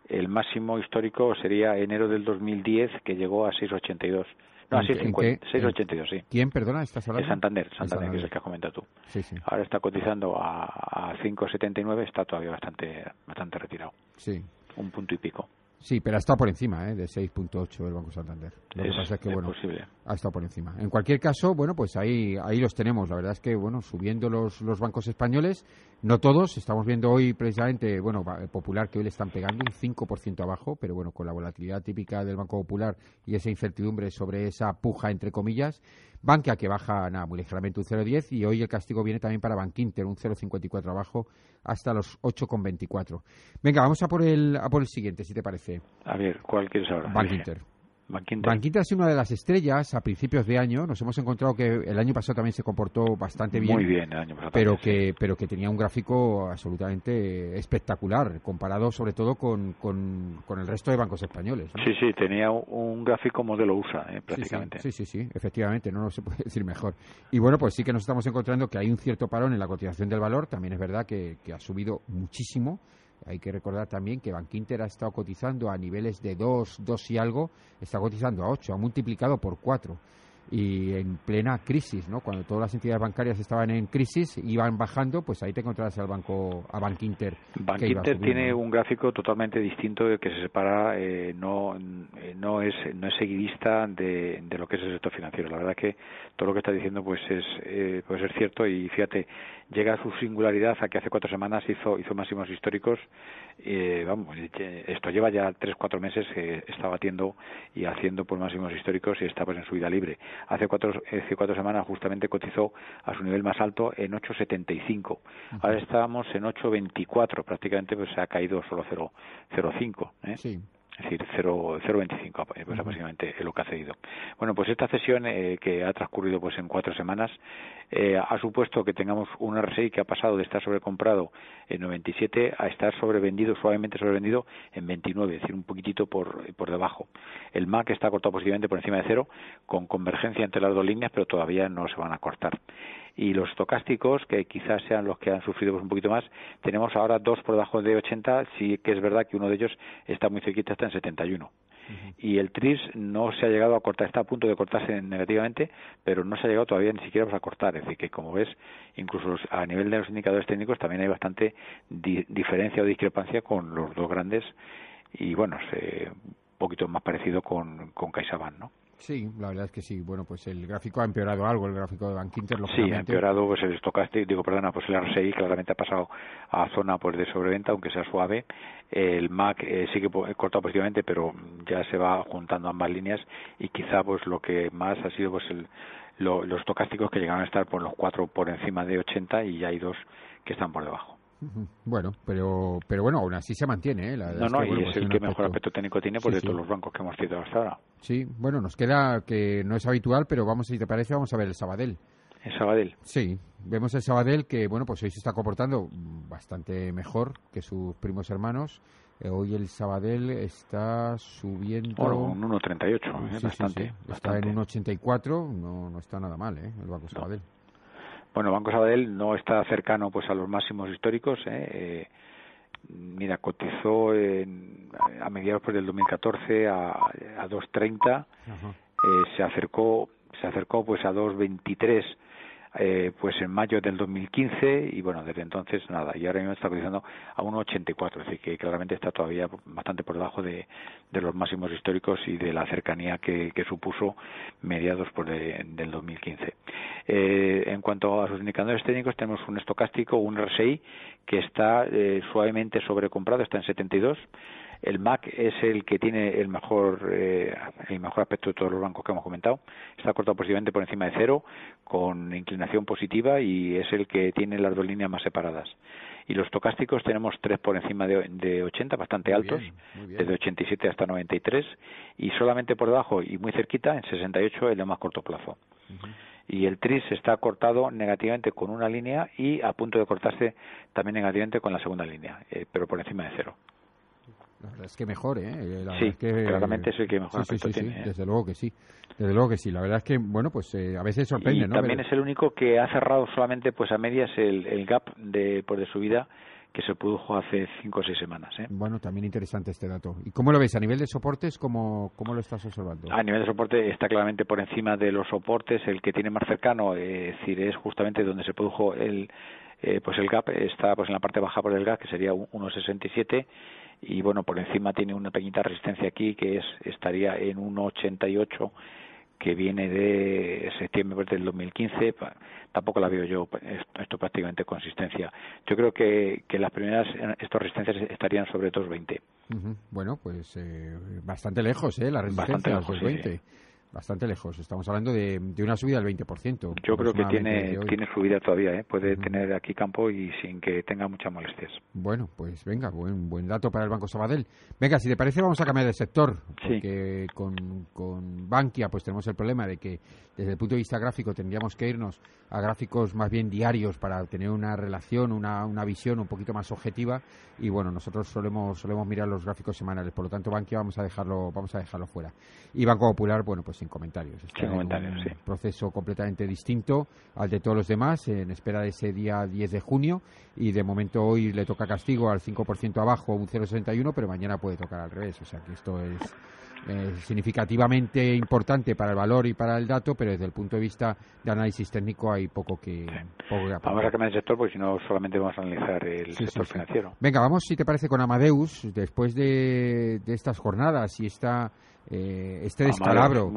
[SPEAKER 3] el máximo histórico sería enero del 2010 que llegó a 682. No, a 682, sí.
[SPEAKER 2] ¿Quién, perdona, estás hablando?
[SPEAKER 3] Santander, Santander, que es el que has comentado tú.
[SPEAKER 2] Sí, sí.
[SPEAKER 3] Ahora está cotizando a, a 5,79, está todavía bastante, bastante retirado.
[SPEAKER 2] Sí.
[SPEAKER 3] Un punto y pico.
[SPEAKER 2] Sí, pero ha estado por encima ¿eh? de 6.8 el Banco Santander. Lo
[SPEAKER 3] es,
[SPEAKER 2] que pasa es que, bueno,
[SPEAKER 3] posible.
[SPEAKER 2] ha estado por encima. En cualquier caso, bueno, pues ahí, ahí los tenemos. La verdad es que, bueno, subiendo los, los bancos españoles, no todos. Estamos viendo hoy precisamente, bueno, Popular, que hoy le están pegando un 5% abajo, pero bueno, con la volatilidad típica del Banco Popular y esa incertidumbre sobre esa puja, entre comillas, Bankia que baja nada, muy ligeramente un 0,10 y hoy el castigo viene también para Bankinter, un 0,54 abajo hasta los 8,24. Venga, vamos a por el a por el siguiente, si te parece.
[SPEAKER 3] A ver, ¿cuál quieres ahora?
[SPEAKER 2] Bankinter.
[SPEAKER 3] Bankinter.
[SPEAKER 2] ha sido una de las estrellas a principios de año. Nos hemos encontrado que el año pasado también se comportó bastante bien.
[SPEAKER 3] Muy bien, el año pasado.
[SPEAKER 2] Pero, que, pero que tenía un gráfico absolutamente espectacular, comparado sobre todo con, con, el resto de bancos españoles.
[SPEAKER 3] Sí, sí, tenía un gráfico modelo USA, eh, prácticamente.
[SPEAKER 2] Sí sí, sí, efectivamente, no, se puede decir mejor. Y bueno, pues sí que nos estamos encontrando que hay un cierto parón en la cotización del valor. También es verdad que, que ha subido muchísimo hay que recordar también que Bankinter ha estado cotizando a niveles de 2, 2 y algo, está cotizando a 8, ha multiplicado por 4 y en plena crisis, ¿no? Cuando todas las entidades bancarias estaban en crisis, iban bajando, pues ahí te encontrarás al banco, a Bankinter.
[SPEAKER 3] Bankinter tiene un gráfico totalmente distinto que se separa, eh, no, eh, no es no es seguidista de, de, lo que es el sector financiero. La verdad que todo lo que está diciendo pues es eh, puede ser cierto y fíjate llega a su singularidad a que hace cuatro semanas hizo hizo máximos históricos. Eh, vamos, esto lleva ya tres cuatro meses que está batiendo y haciendo por máximos históricos y está pues en su vida libre hace cuatro, hace cuatro semanas justamente cotizó a su nivel más alto en 8,75. Ahora estamos en 8,24, prácticamente pues se ha caído solo 0,05. ¿eh?
[SPEAKER 2] Sí
[SPEAKER 3] es decir, 0,25 pues aproximadamente es lo que ha cedido. Bueno, pues esta cesión eh, que ha transcurrido pues en cuatro semanas eh, ha supuesto que tengamos un RSI que ha pasado de estar sobrecomprado en 97 a estar sobrevendido, suavemente sobrevendido en 29, es decir, un poquitito por, por debajo. El MAC está cortado positivamente por encima de cero, con convergencia entre las dos líneas, pero todavía no se van a cortar y los estocásticos, que quizás sean los que han sufrido pues, un poquito más, tenemos ahora dos por debajo de 80, sí que es verdad que uno de ellos está muy cerquita, está en 71. Y el TRIS no se ha llegado a cortar, está a punto de cortarse negativamente, pero no se ha llegado todavía ni siquiera a cortar. Es decir, que como ves, incluso a nivel de los indicadores técnicos también hay bastante diferencia o discrepancia con los dos grandes y bueno, un poquito más parecido con, con CaixaBank, ¿no?
[SPEAKER 2] Sí, la verdad es que sí. Bueno, pues el gráfico ha empeorado algo, el gráfico de Bankinter.
[SPEAKER 3] Sí, ha empeorado pues el estocástico, digo, perdona, pues el RSI claramente ha pasado a zona pues de sobreventa, aunque sea suave. El MAC eh, que ha cortado positivamente, pero ya se va juntando ambas líneas y quizá pues lo que más ha sido pues el, los estocásticos que llegaron a estar por los cuatro por encima de 80 y ya hay dos que están por debajo.
[SPEAKER 2] Bueno, pero pero bueno, aún así se mantiene. ¿eh?
[SPEAKER 3] no, no, y es pues el que mejor aspecto técnico tiene por de todos los bancos que hemos citado hasta ahora.
[SPEAKER 2] Sí, bueno, nos queda que no es habitual, pero vamos, si te parece, vamos a ver el Sabadell.
[SPEAKER 3] ¿El Sabadell?
[SPEAKER 2] Sí, vemos el Sabadell que, bueno, pues hoy se está comportando bastante mejor que sus primos hermanos. Eh, hoy el Sabadell está subiendo...
[SPEAKER 3] Bueno, un 1,38, ¿eh? bastante,
[SPEAKER 2] Está en 1,84, no, no está nada mal, ¿eh? El Banco Sabadell.
[SPEAKER 3] Bueno, Banco Sabadell no está cercano pues a los máximos históricos. ¿eh? eh mira, cotizó a mediados pues, del 2014 a, a 2.30, eh, se acercó se acercó pues a 2.23 eh, pues en mayo del 2015 y bueno, desde entonces nada, y ahora mismo está cotizando a 1,84, es decir, que claramente está todavía bastante por debajo de, los máximos históricos y de la cercanía que, supuso mediados por pues, del 2015. Eh, en cuanto a sus indicadores técnicos, tenemos un estocástico, un RSI, que está eh, suavemente sobrecomprado, está en 72 el MAC es el que tiene el mejor, eh, el mejor aspecto de todos los bancos que hemos comentado. Está cortado positivamente por encima de cero, con inclinación positiva y es el que tiene las dos líneas más separadas. Y los tocásticos tenemos tres por encima de, de 80, bastante altos, desde 87 hasta 93, y solamente por debajo y muy cerquita, en 68, el de más corto plazo. y el TRIS está cortado negativamente con una línea y a punto de cortarse también negativamente con la segunda línea, eh, pero por encima de cero.
[SPEAKER 2] La verdad es que mejor, ¿eh?
[SPEAKER 3] sí, claramente es el que mejor
[SPEAKER 2] sí,
[SPEAKER 3] tiene.
[SPEAKER 2] ¿eh? Desde luego que sí. Desde luego que sí. La verdad es que, bueno, pues eh, a veces sorprende,
[SPEAKER 3] y También es el único que ha cerrado solamente pues a medias el, el gap de, pues, de subida que se produjo hace cinco o seis semanas. ¿eh?
[SPEAKER 2] Bueno, también interesante este dato. ¿Y cómo lo ves? ¿A nivel de soportes, cómo, cómo lo estás observando?
[SPEAKER 3] A nivel de soporte está claramente por encima de los soportes. El que tiene más cercano, eh, es decir, es justamente donde se produjo el, eh, pues el gap, está pues en la parte baja por el gap, que sería 1,67 y bueno, por encima tiene una pequeñita resistencia aquí que es estaría en 1,88 que viene de septiembre del 2015, tampoco la veo yo esto prácticamente consistencia. Yo creo que, que las primeras estas resistencias estarían sobre 2,20.
[SPEAKER 2] Bueno, pues eh, bastante lejos, ¿eh? La resistencia bastante lejos, 2,20 bastante lejos. Estamos hablando de, una subida del 20%.
[SPEAKER 3] Yo creo que tiene, tiene subida todavía, ¿eh? puede tener aquí campo y sin que tenga muchas molestias.
[SPEAKER 2] Bueno, pues venga, buen, buen dato para el Banco Sabadell. Venga, si te parece vamos a cambiar de sector, porque con, con Bankia pues tenemos el problema de que desde el punto de vista gráfico tendríamos que irnos a gráficos más bien diarios para tener una relación, una, una visión un poquito más objetiva y bueno, nosotros solemos solemos mirar los gráficos semanales, por lo tanto Bankia vamos a dejarlo vamos a dejarlo fuera. Y Banco Popular, bueno, pues sin comentarios.
[SPEAKER 3] Está comentarios,
[SPEAKER 2] un proceso completamente distinto al de todos los demás, en espera de ese día 10 de junio. Y de momento hoy le toca castigo al 5% abajo, un 0,61, pero mañana puede tocar al revés. O sea que esto es significativamente importante para el valor y para el dato, pero desde el punto de vista de análisis técnico hay poco que, poco
[SPEAKER 3] que Vamos a cambiar el sector, porque si no solamente vamos a analizar el sector financiero.
[SPEAKER 2] Venga, vamos, si te parece, con Amadeus, después de, de estas jornadas y esta eh, este descalabro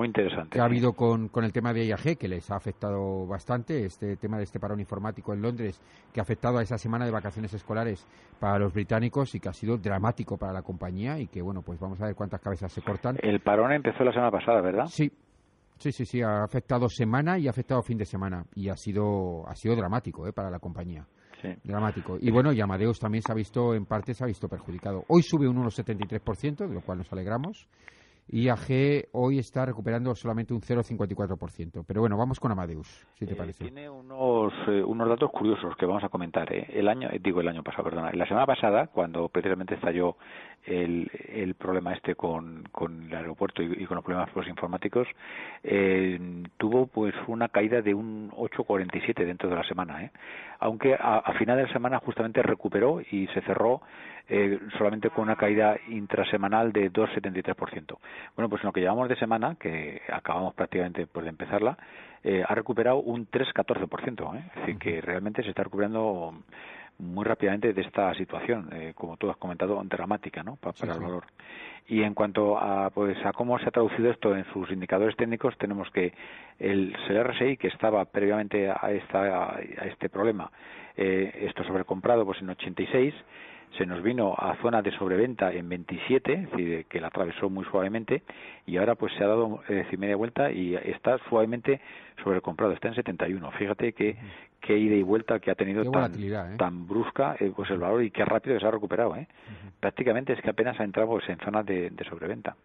[SPEAKER 2] que ha habido con, con, el tema de IAG, que les ha afectado bastante, este tema de este parón informático en Londres, que ha afectado a esa semana de vacaciones escolares para los británicos y que ha sido dramático para la compañía y que, bueno, pues vamos a ver cuántas cabezas se cortan.
[SPEAKER 3] El parón empezó la semana pasada, ¿verdad?
[SPEAKER 2] Sí, Sí, sí, sí, ha afectado semana y ha afectado fin de semana y ha sido ha sido dramático ¿eh? para la compañía. Sí. Dramático. Y bueno, y Amadeus también se ha visto, en parte, se ha visto perjudicado. Hoy sube un 1,73%, de lo cual nos alegramos. IAG hoy está recuperando solamente un 0,54%. Pero bueno, vamos con Amadeus, si te
[SPEAKER 3] eh,
[SPEAKER 2] parece.
[SPEAKER 3] Tiene unos, eh, unos datos curiosos que vamos a comentar. ¿eh? El año, digo el año pasado, perdona. La semana pasada, cuando precisamente estalló el, el problema este con, con el aeropuerto y, con los problemas los informáticos, tuvo pues una caída de un 8,47 dentro de la semana. ¿eh? Aunque a, a final de la semana justamente recuperó y se cerró eh, solamente con una caída intrasemanal de 2,73%. Bueno, pues en lo que llevamos de semana, que acabamos prácticamente pues, de empezarla, eh, ha recuperado un 3,14%. ¿eh? Es decir, que realmente se está recuperando muy rápidamente de esta situación, eh, como tú has comentado, dramática ¿no? para, el valor. Y en cuanto a, pues, a cómo se ha traducido esto en sus indicadores técnicos, tenemos que el, RSI, que estaba previamente a, esta, a este problema, eh, esto sobrecomprado pues en 86, se nos vino a zona de sobreventa en 27, es decir, que la atravesó muy suavemente y ahora pues se ha dado es decir, media vuelta y está suavemente sobrecomprado, está en 71. Fíjate que qué ida y vuelta que ha tenido tan,
[SPEAKER 2] ¿eh?
[SPEAKER 3] tan brusca eh, pues el valor y qué rápido que se ha recuperado. ¿eh? Prácticamente es que apenas ha entrado pues, en zona de, de sobreventa.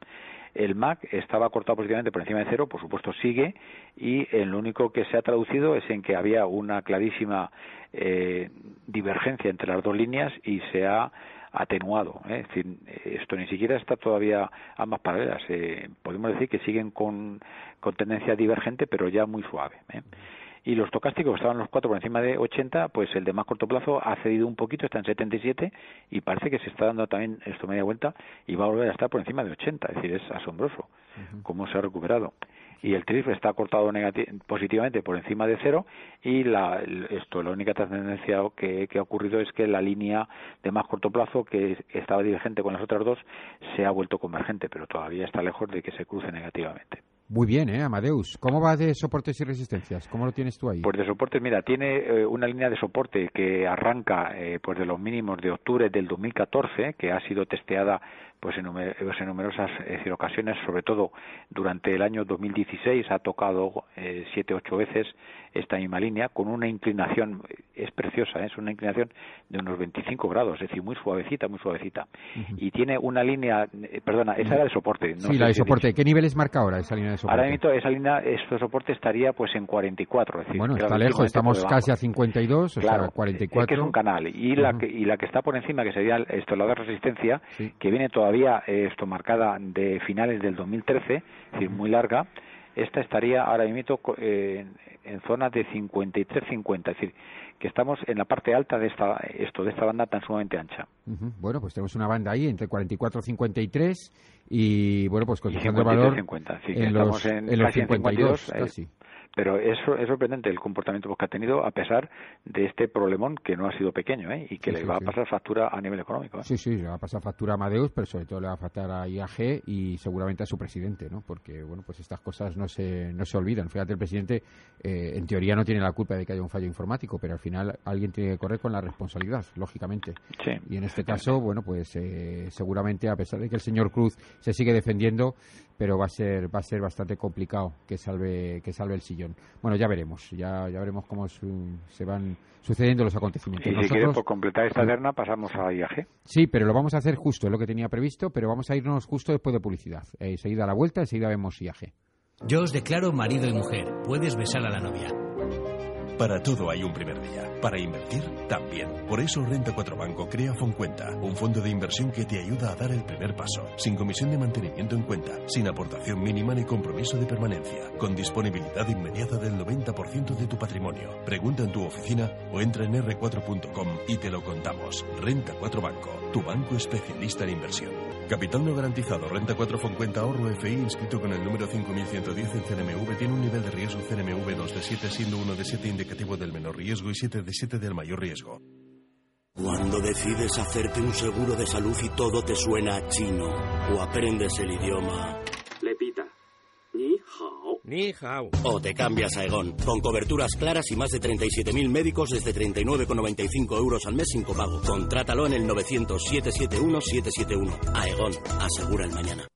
[SPEAKER 3] El MAC estaba cortado positivamente por encima de cero, por supuesto sigue, y lo único que se ha traducido es en que había una clarísima eh, divergencia entre las dos líneas y se ha atenuado. ¿eh? Es decir, esto ni siquiera está todavía ambas paralelas. Eh, podemos decir que siguen con, con tendencia divergente, pero ya muy suave. ¿eh? Y los tocásticos estaban los cuatro por encima de 80, pues el de más corto plazo ha cedido un poquito, está en 77 y parece que se está dando también esto media vuelta y va a volver a estar por encima de 80, es decir, es asombroso cómo se ha recuperado. Y el TRIF está cortado positivamente por encima de cero y la, esto, la única tendencia que, que ha ocurrido es que la línea de más corto plazo, que estaba divergente con las otras dos, se ha vuelto convergente, pero todavía está lejos de que se cruce negativamente.
[SPEAKER 2] Muy bien, ¿eh, Amadeus? ¿Cómo va de soportes y resistencias? ¿Cómo lo tienes tú ahí?
[SPEAKER 3] Pues de soportes, mira, tiene eh, una línea de soporte que arranca eh, pues de los mínimos de octubre del 2014, que ha sido testeada pues en, pues numerosas ocasiones, sobre todo durante el año 2016 ha tocado eh, siete ocho veces esta misma línea con una inclinación es preciosa, ¿eh? es una inclinación de unos 25 grados, es decir, muy suavecita, muy suavecita. Y tiene una línea, eh, perdona, esa era de soporte.
[SPEAKER 2] sí, la de soporte. ¿Qué niveles marca ahora esa línea de soporte?
[SPEAKER 3] Ahora mismo esa línea, este soporte estaría pues en 44. Es decir,
[SPEAKER 2] bueno, está lejos, estamos casi a 52,
[SPEAKER 3] claro,
[SPEAKER 2] o sea, 44.
[SPEAKER 3] Es que es un canal. Y, la que, y la que está por encima, que sería esto, la de resistencia, que viene todavía eh, esto marcada de finales del 2013, es decir, muy larga, esta estaría ahora mismo eh, en zona de 53-50, es decir, que estamos en la parte alta de esta esto de esta banda tan sumamente ancha.
[SPEAKER 2] Bueno, pues tenemos una banda ahí entre 44 y 53 y bueno, pues con el valor
[SPEAKER 3] 50,
[SPEAKER 2] en, los, en, los 52, casi
[SPEAKER 3] pero es, es sorprendente el comportamiento que ha tenido a pesar de este problemón que no ha sido pequeño ¿eh? y que le va a pasar factura a nivel económico. ¿eh?
[SPEAKER 2] Sí, sí, le va a pasar factura a Amadeus, pero sobre todo le va a faltar a IAG y seguramente a su presidente, ¿no? porque bueno, pues estas cosas no se, no se olvidan. Fíjate, el presidente eh, en teoría no tiene la culpa de que haya un fallo informático, pero al final alguien tiene que correr con la responsabilidad, lógicamente.
[SPEAKER 3] Sí,
[SPEAKER 2] y en este caso, bueno, pues eh, seguramente a pesar de que el señor Cruz se sigue defendiendo, pero va a ser va a ser bastante complicado que salve que salve el sillón. Bueno, ya veremos, ya ya veremos cómo se van sucediendo los acontecimientos.
[SPEAKER 3] Y si quieres por completar esta terna pasamos a IAG.
[SPEAKER 2] Sí, pero lo vamos a hacer justo, es lo que tenía previsto, pero vamos a irnos justo después de publicidad. Eh, enseguida a la vuelta, enseguida vemos IAG.
[SPEAKER 6] Yo os declaro marido y mujer. Puedes besar a la novia.
[SPEAKER 4] Para todo hay un primer día. Para invertir, también. Por eso Renta 4 Banco crea Foncuenta, un fondo de inversión que te ayuda a dar el primer paso, sin comisión de mantenimiento en cuenta, sin aportación mínima ni compromiso de permanencia, con disponibilidad inmediata del 90% de tu patrimonio. Pregunta en tu oficina o entra en r4.com y te lo contamos. Renta 4 Banco, tu banco especialista en inversión. Capital no garantizado, renta 4 Foncuenta ahorro FI inscrito con el número 5110 en CNMV tiene un nivel de riesgo CNMV 2 de 7 siendo 1 de 7 indicativo del menor riesgo y 7 de 7 del mayor riesgo.
[SPEAKER 7] Cuando decides hacerte un seguro de salud y todo te suena a chino o aprendes el idioma.
[SPEAKER 8] Ni hao.
[SPEAKER 7] O te cambias a Egon, con coberturas claras y más de 37.000 médicos desde 39,95 euros al mes sin copago. Contrátalo en el 900-771-771. Aegon, asegura el mañana.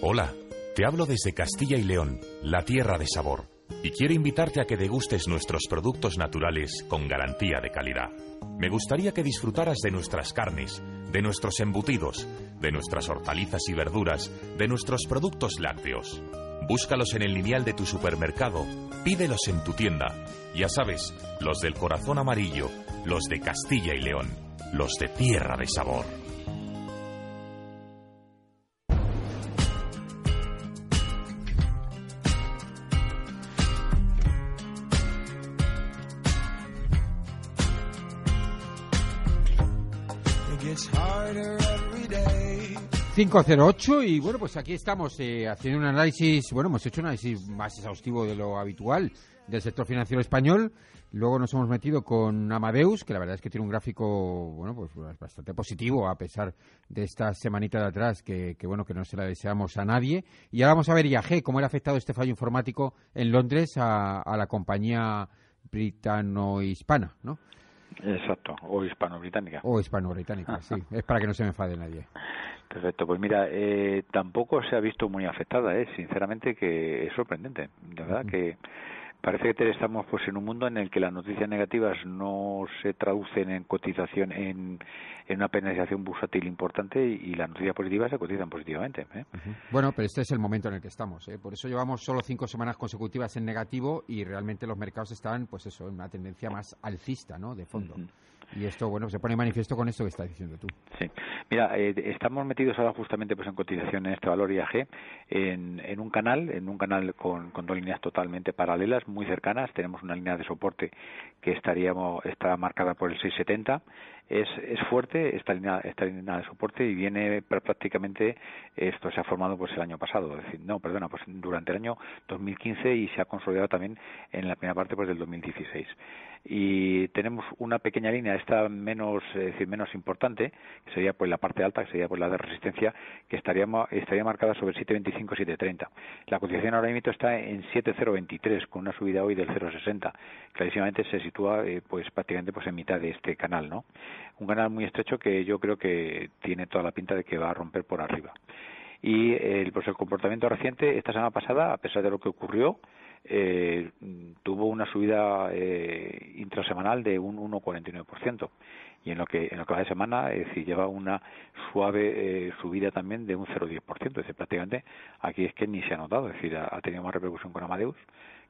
[SPEAKER 4] Hola, te hablo desde Castilla y León, la tierra de sabor. Y quiero invitarte a que degustes nuestros productos naturales con garantía de calidad. Me gustaría que disfrutaras de nuestras carnes, de nuestros embutidos, de nuestras hortalizas y verduras, de nuestros productos lácteos. Búscalos en el lineal de tu supermercado, pídelos en tu tienda. Ya sabes, los del corazón amarillo, los de Castilla y León, los de tierra de sabor.
[SPEAKER 2] 508 y bueno, pues aquí estamos eh, haciendo un análisis, bueno, hemos hecho un análisis más exhaustivo de lo habitual del sector financiero español. Luego nos hemos metido con Amadeus, que la verdad es que tiene un gráfico, bueno, pues bastante positivo a pesar de esta semanita de atrás que, que bueno, que no se la deseamos a nadie. Y ahora vamos a ver IAG, cómo era afectado este fallo informático en Londres a, a la compañía britano-hispana, ¿no?
[SPEAKER 3] Exacto, o hispano-británica.
[SPEAKER 2] O hispano-británica, sí. Es para que no se me enfade nadie.
[SPEAKER 3] Perfecto, pues mira, eh, tampoco se ha visto muy afectada, ¿eh? sinceramente que es sorprendente, de verdad que parece que estamos pues en un mundo en el que las noticias negativas no se traducen en cotización en, en una penalización bursátil importante y, las noticias positivas se cotizan positivamente. ¿eh?
[SPEAKER 2] Bueno, pero este es el momento en el que estamos. ¿eh? Por eso llevamos solo cinco semanas consecutivas en negativo y realmente los mercados están, pues eso, en una tendencia más alcista, ¿no? De fondo. Y esto, bueno, se pone manifiesto con esto que estás diciendo tú.
[SPEAKER 3] Sí. Mira, eh, estamos metidos ahora justamente pues en cotización en este valor IAG en, un canal, en un canal con, dos líneas totalmente paralelas, muy cercanas. Tenemos una línea de soporte que estaríamos está marcada por el 670 es, es fuerte esta línea, esta línea de soporte y viene prácticamente, esto se ha formado pues el año pasado, decir, no, perdona, pues durante el año 2015 y se ha consolidado también en la primera parte pues del 2016 y tenemos una pequeña línea esta menos decir menos importante que sería pues la parte alta que sería pues la de resistencia que estaría estaría marcada sobre 725 730 la cotización ahora mismo está en 7023 con una subida hoy del 060 clarísimamente se sitúa eh, pues prácticamente pues en mitad de este canal no un canal muy estrecho que yo creo que tiene toda la pinta de que va a romper por arriba. Y el pues el comportamiento reciente esta semana pasada a pesar de lo que ocurrió eh, tuvo una subida eh, intrasemanal de un 1,49% y en lo que en lo que va de semana es decir lleva una suave eh, subida también de un 0,10% es decir prácticamente aquí es que ni se ha notado. Es decir ha, tenido más repercusión con Amadeus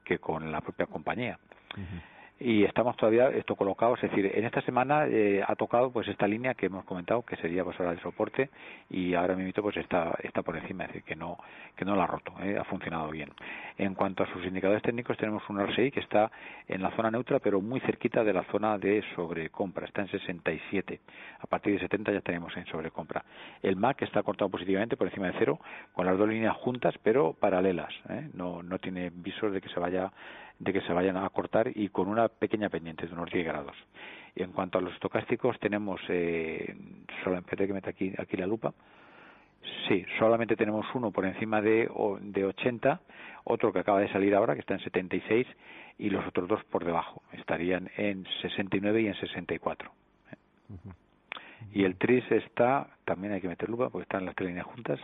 [SPEAKER 3] que con la propia compañía y estamos todavía esto colocado, es decir, en esta semana eh, ha tocado pues esta línea que hemos comentado que sería pues ahora de soporte y ahora mismo pues está está por encima, es decir, que no que no la ha roto, eh, ha funcionado bien. En cuanto a sus indicadores técnicos tenemos un RSI que está en la zona neutra pero muy cerquita de la zona de sobrecompra, está en 67. A partir de 70 ya tenemos en sobrecompra. El MAC está cortado positivamente por encima de cero con las dos líneas juntas pero paralelas, ¿eh? no no tiene visos de que se vaya de que se vayan a cortar y con una pequeña pendiente de unos 10 grados. Y en cuanto a los estocásticos, tenemos, eh, solo que meter aquí, aquí la lupa, sí, solamente tenemos uno por encima de, de 80, otro que acaba de salir ahora, que está en 76, y los otros dos por debajo, estarían en 69 y en 64. Y el TRIS está, también hay que meter lupa porque están las tres líneas juntas,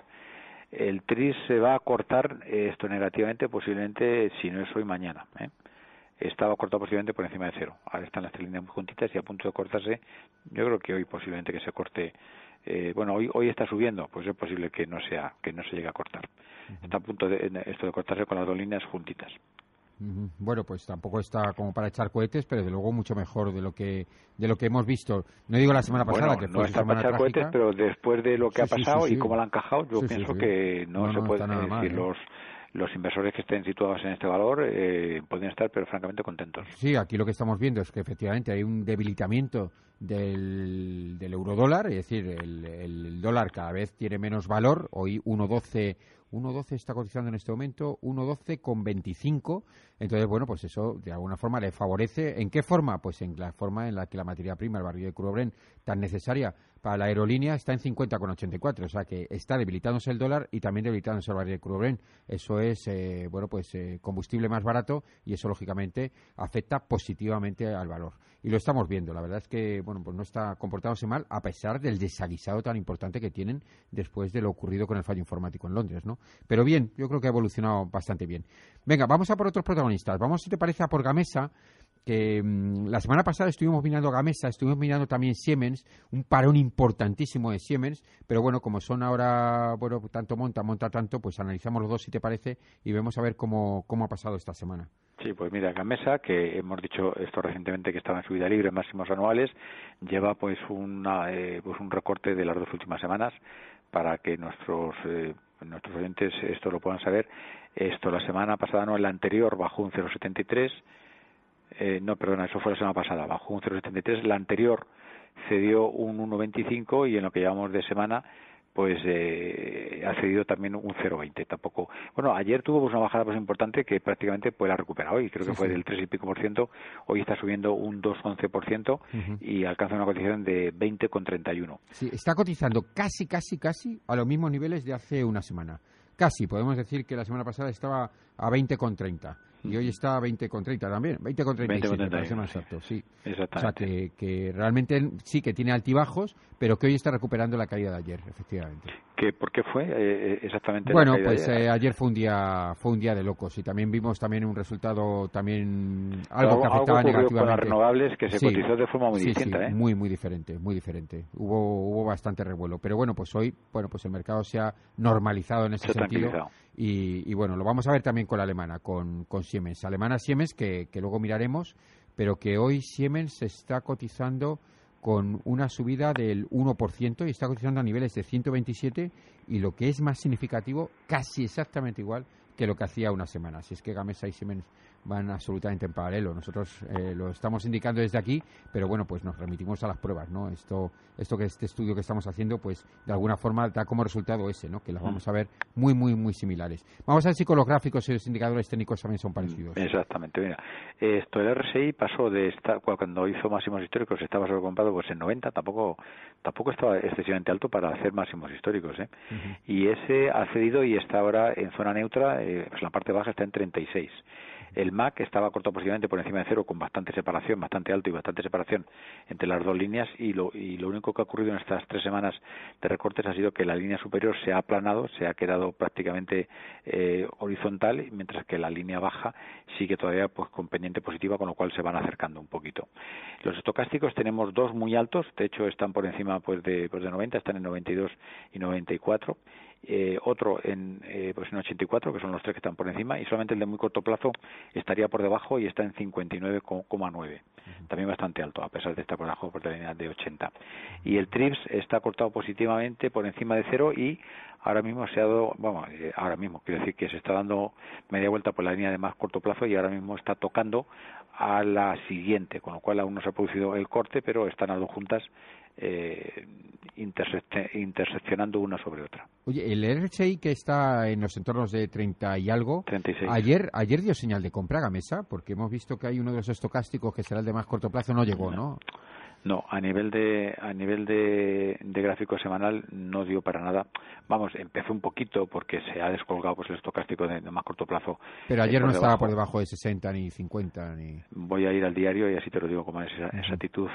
[SPEAKER 3] el TRIS se va a cortar eh, esto negativamente posiblemente si no es hoy mañana ¿eh? estaba cortado posiblemente por encima de cero. Ahora están las tres líneas muy juntitas y a punto de cortarse yo creo que hoy posiblemente que se corte eh, bueno hoy hoy está subiendo pues es posible que no sea que no se llegue a cortar. Está a punto de esto de cortarse con las dos líneas juntitas
[SPEAKER 2] bueno, pues tampoco está como para echar cohetes, pero de luego mucho mejor de lo que de lo que hemos visto. No digo la semana pasada, que fue
[SPEAKER 3] no está
[SPEAKER 2] para
[SPEAKER 3] echar cohetes, pero después de lo que ha pasado y cómo lo han encajado, yo pienso que no, se puede decir ¿eh? los los inversores que estén situados en este valor eh, pueden estar, pero francamente contentos.
[SPEAKER 2] Sí, aquí lo que estamos viendo es que efectivamente hay un debilitamiento del, del eurodólar, es decir, el, el dólar cada vez tiene menos valor. Hoy 1.12 1.12 está cotizando en este momento, 1.12 con 25. Entonces, bueno, pues eso de alguna forma le favorece. ¿En qué forma? Pues en la forma en la que la materia prima, el barril de crudo tan necesaria para la aerolínea, está en 50,84. O sea que está debilitándose el dólar y también debilitándose el barril de crudo Eso es, eh, bueno, pues eh, combustible más barato y eso, lógicamente, afecta positivamente al valor. Y lo estamos viendo. La verdad es que, bueno, pues no está comportándose mal a pesar del desaguisado tan importante que tienen después de lo ocurrido con el fallo informático en Londres, ¿no? Pero bien, yo creo que ha evolucionado bastante bien. Venga, vamos a por otros protagonistas. Vamos, si te parece, a por Gamesa, que mm, la semana pasada estuvimos mirando Gamesa, estuvimos mirando también Siemens, un parón importantísimo de Siemens, pero bueno, como son ahora, bueno, tanto monta, monta tanto, pues analizamos los dos, si te parece, y vemos a ver cómo, cómo ha pasado esta semana.
[SPEAKER 3] Sí, pues mira, Gamesa, que hemos dicho esto recientemente que estaba en subida libre, máximos anuales, lleva pues, una, eh, pues un recorte de las dos últimas semanas para que nuestros eh, nuestros oyentes esto lo puedan saber. Esto la semana pasada, no, la anterior bajó un 0,73. Eh, no, perdona, eso fue la semana pasada, bajó un 0,73. La anterior cedió un 1,25 y en lo que llevamos de semana pues eh, ha cedido también un 0,20 tampoco. Bueno ayer tuvo pues, una bajada pues importante que prácticamente pues la ha recuperado y creo que fue del 3 y pico por ciento hoy está subiendo un 2,11 por ciento y alcanza una cotización de 20,31
[SPEAKER 2] sí está cotizando casi casi casi a los mismos niveles de hace una semana. Casi podemos decir que la semana pasada estaba a 20,30 y hoy está a 20,30 también, 20,37 me parece más exacto, sí.
[SPEAKER 3] Exactamente.
[SPEAKER 2] O sea, que, que realmente sí que tiene altibajos, pero que hoy está recuperando la caída de ayer, efectivamente.
[SPEAKER 3] ¿Qué, ¿Por qué fue eh, exactamente la
[SPEAKER 2] Bueno,
[SPEAKER 3] caída
[SPEAKER 2] pues
[SPEAKER 3] de ayer?
[SPEAKER 2] eh, ayer fue un día fue un día de locos y también vimos también un resultado también algo que afectaba
[SPEAKER 3] ocurrió con las
[SPEAKER 2] negativamente.
[SPEAKER 3] renovables que se
[SPEAKER 2] Sí.
[SPEAKER 3] cotizó de forma muy
[SPEAKER 2] Sí,
[SPEAKER 3] distinta,
[SPEAKER 2] sí,
[SPEAKER 3] ¿eh?
[SPEAKER 2] muy muy diferente, muy diferente. Hubo hubo bastante revuelo, pero bueno, pues hoy, bueno, pues el mercado se ha normalizado en ese
[SPEAKER 3] Se
[SPEAKER 2] sentido. Y, y bueno, lo vamos a ver también con la alemana, con, con Siemens. Alemana Siemens, que, que luego miraremos, pero que hoy Siemens se está cotizando con una subida del 1% y está cotizando a niveles de 127 y lo que es más significativo, casi exactamente igual que lo que hacía una semana. Si es que Gamesa y Siemens van absolutamente en paralelo. Nosotros eh, lo estamos indicando desde aquí, pero bueno, pues nos remitimos a las pruebas, ¿no? Esto, esto que este estudio que estamos haciendo, pues de alguna forma da como resultado ese, ¿no? Que las vamos a ver muy, muy, muy similares. Vamos a ver si con los gráficos y los indicadores técnicos también son parecidos.
[SPEAKER 3] Exactamente, mira, esto el RSI pasó de estar cuando hizo máximos históricos estaba sobrecomprado pues en 90, tampoco tampoco estaba excesivamente alto para hacer máximos históricos, ¿eh? Y ese ha cedido y está ahora en zona neutra, eh, pues la parte baja está en 36. El MAC estaba corto posiblemente por encima de cero con bastante separación, bastante alto y bastante separación entre las dos líneas y lo, y lo único que ha ocurrido en estas tres semanas de recortes ha sido que la línea superior se ha aplanado, se ha quedado prácticamente eh, horizontal, mientras que la línea baja sigue todavía pues con pendiente positiva, con lo cual se van acercando un poquito. Los estocásticos tenemos dos muy altos, de hecho están por encima pues de, pues de 90, están en 92 y 94 eh, otro en, eh, pues en 84, que son los tres que están por encima, y solamente el de muy corto plazo estaría por debajo y está en 59,9. También bastante alto, a pesar de estar por debajo por la línea de 80. Y el TRIPS está cortado positivamente por encima de cero y ahora mismo se ha dado, bueno, eh, ahora mismo, quiero decir que se está dando media vuelta por la línea de más corto plazo y ahora mismo está tocando a la siguiente, con lo cual aún no se ha producido el corte, pero están las dos juntas eh, intersecte- interseccionando una sobre otra.
[SPEAKER 2] Oye, el RSI que está en los entornos de 30 y algo,
[SPEAKER 3] 36.
[SPEAKER 2] ayer ayer dio señal de compra Gamesa, porque hemos visto que hay uno de los estocásticos que será el de más corto plazo, no llegó, ¿no?
[SPEAKER 3] No, a nivel de a nivel de, de gráfico semanal no dio para nada. Vamos, empezó un poquito porque se ha descolgado pues el estocástico de, de más corto plazo.
[SPEAKER 2] Pero
[SPEAKER 3] eh,
[SPEAKER 2] ayer no estaba por debajo de 60 ni 50 ni...
[SPEAKER 3] Voy a ir al diario y así te lo digo con más exactitud,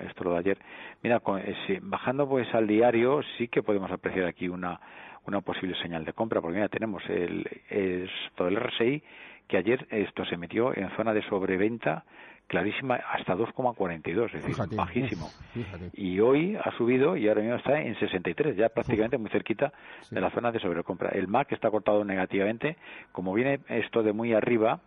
[SPEAKER 3] esto lo de ayer. Mira, con- eh, bajando pues al diario sí que podemos apreciar aquí una una posible señal de compra, porque mira, tenemos el, esto del RSI que ayer esto se metió en zona de sobreventa clarísima hasta 2,42, es decir,
[SPEAKER 2] Fíjate,
[SPEAKER 3] bajísimo.
[SPEAKER 2] fíjate.
[SPEAKER 3] Y hoy ha subido y ahora mismo está en 63, ya prácticamente muy cerquita
[SPEAKER 2] Sí.
[SPEAKER 3] de la zona de sobrecompra. El MAC está cortado negativamente, como viene esto de muy arriba,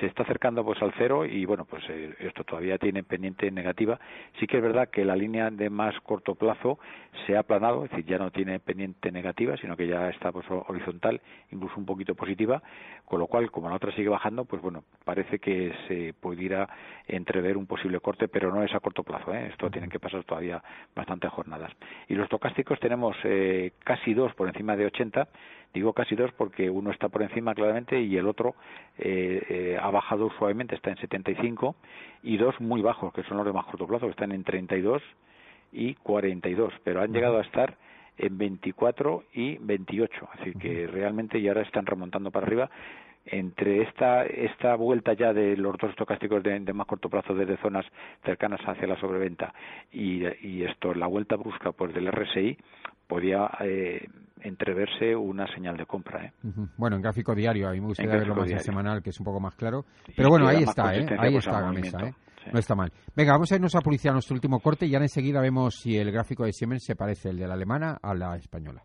[SPEAKER 3] se está acercando pues al cero y bueno, pues eh, esto todavía tiene pendiente negativa. Sí que es verdad que la línea de más corto plazo se ha aplanado, es decir, ya no tiene pendiente negativa, sino que ya está pues horizontal, incluso un poquito positiva, con lo cual como la otra sigue bajando, pues bueno, parece que se pudiera entrever un posible corte, pero no es a corto plazo, ¿eh? esto tienen que pasar todavía bastantes jornadas. Y los tocásticos tenemos eh, casi dos por encima de 80, digo casi dos porque uno está por encima claramente y el otro eh, eh, ha bajado suavemente, está en 75, y dos muy bajos, que son los de más corto plazo, que están en 32 y 42, pero han llegado a estar en 24 y 28, así que realmente ya ahora están remontando para arriba entre esta esta vuelta ya de los dos estocásticos de, de más corto plazo desde zonas cercanas hacia la sobreventa y, y esto la vuelta brusca pues del RSI podía eh, entreverse una señal de compra ¿eh?
[SPEAKER 2] Bueno, en gráfico diario, a mí me gustaría verlo más en semanal, que es un poco más claro. Pero bueno, ahí está, ¿eh? Ahí
[SPEAKER 3] pues,
[SPEAKER 2] está
[SPEAKER 3] al
[SPEAKER 2] Gamesa, ¿eh?
[SPEAKER 3] Sí.
[SPEAKER 2] No está mal. Venga, vamos a irnos a publicidad nuestro último corte y ya enseguida vemos si el gráfico de Siemens se parece el de la alemana a la española.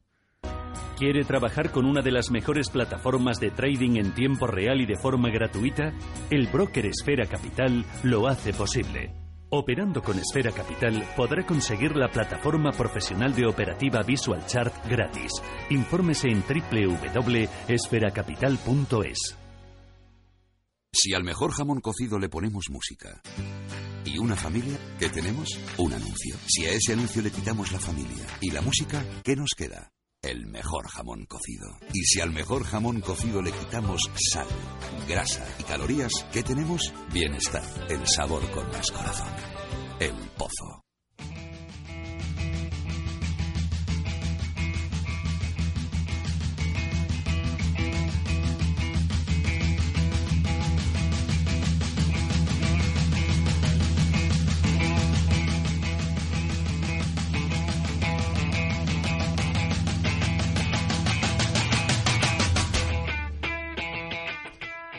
[SPEAKER 1] ¿Quiere trabajar con una de las mejores plataformas de trading en tiempo real y de forma gratuita? El broker Esfera Capital lo hace posible. Operando con Esfera Capital podrá conseguir la plataforma profesional de operativa Visual Chart gratis. Infórmese en www.esferacapital.es.
[SPEAKER 9] Si al mejor jamón cocido le ponemos música y una familia, ¿qué tenemos? Un anuncio. Si a ese anuncio le quitamos la familia y la música, ¿qué nos queda? El mejor jamón cocido. Y si al mejor jamón cocido le quitamos sal, grasa y calorías, ¿qué tenemos? Bienestar, el sabor con más corazón. El pozo.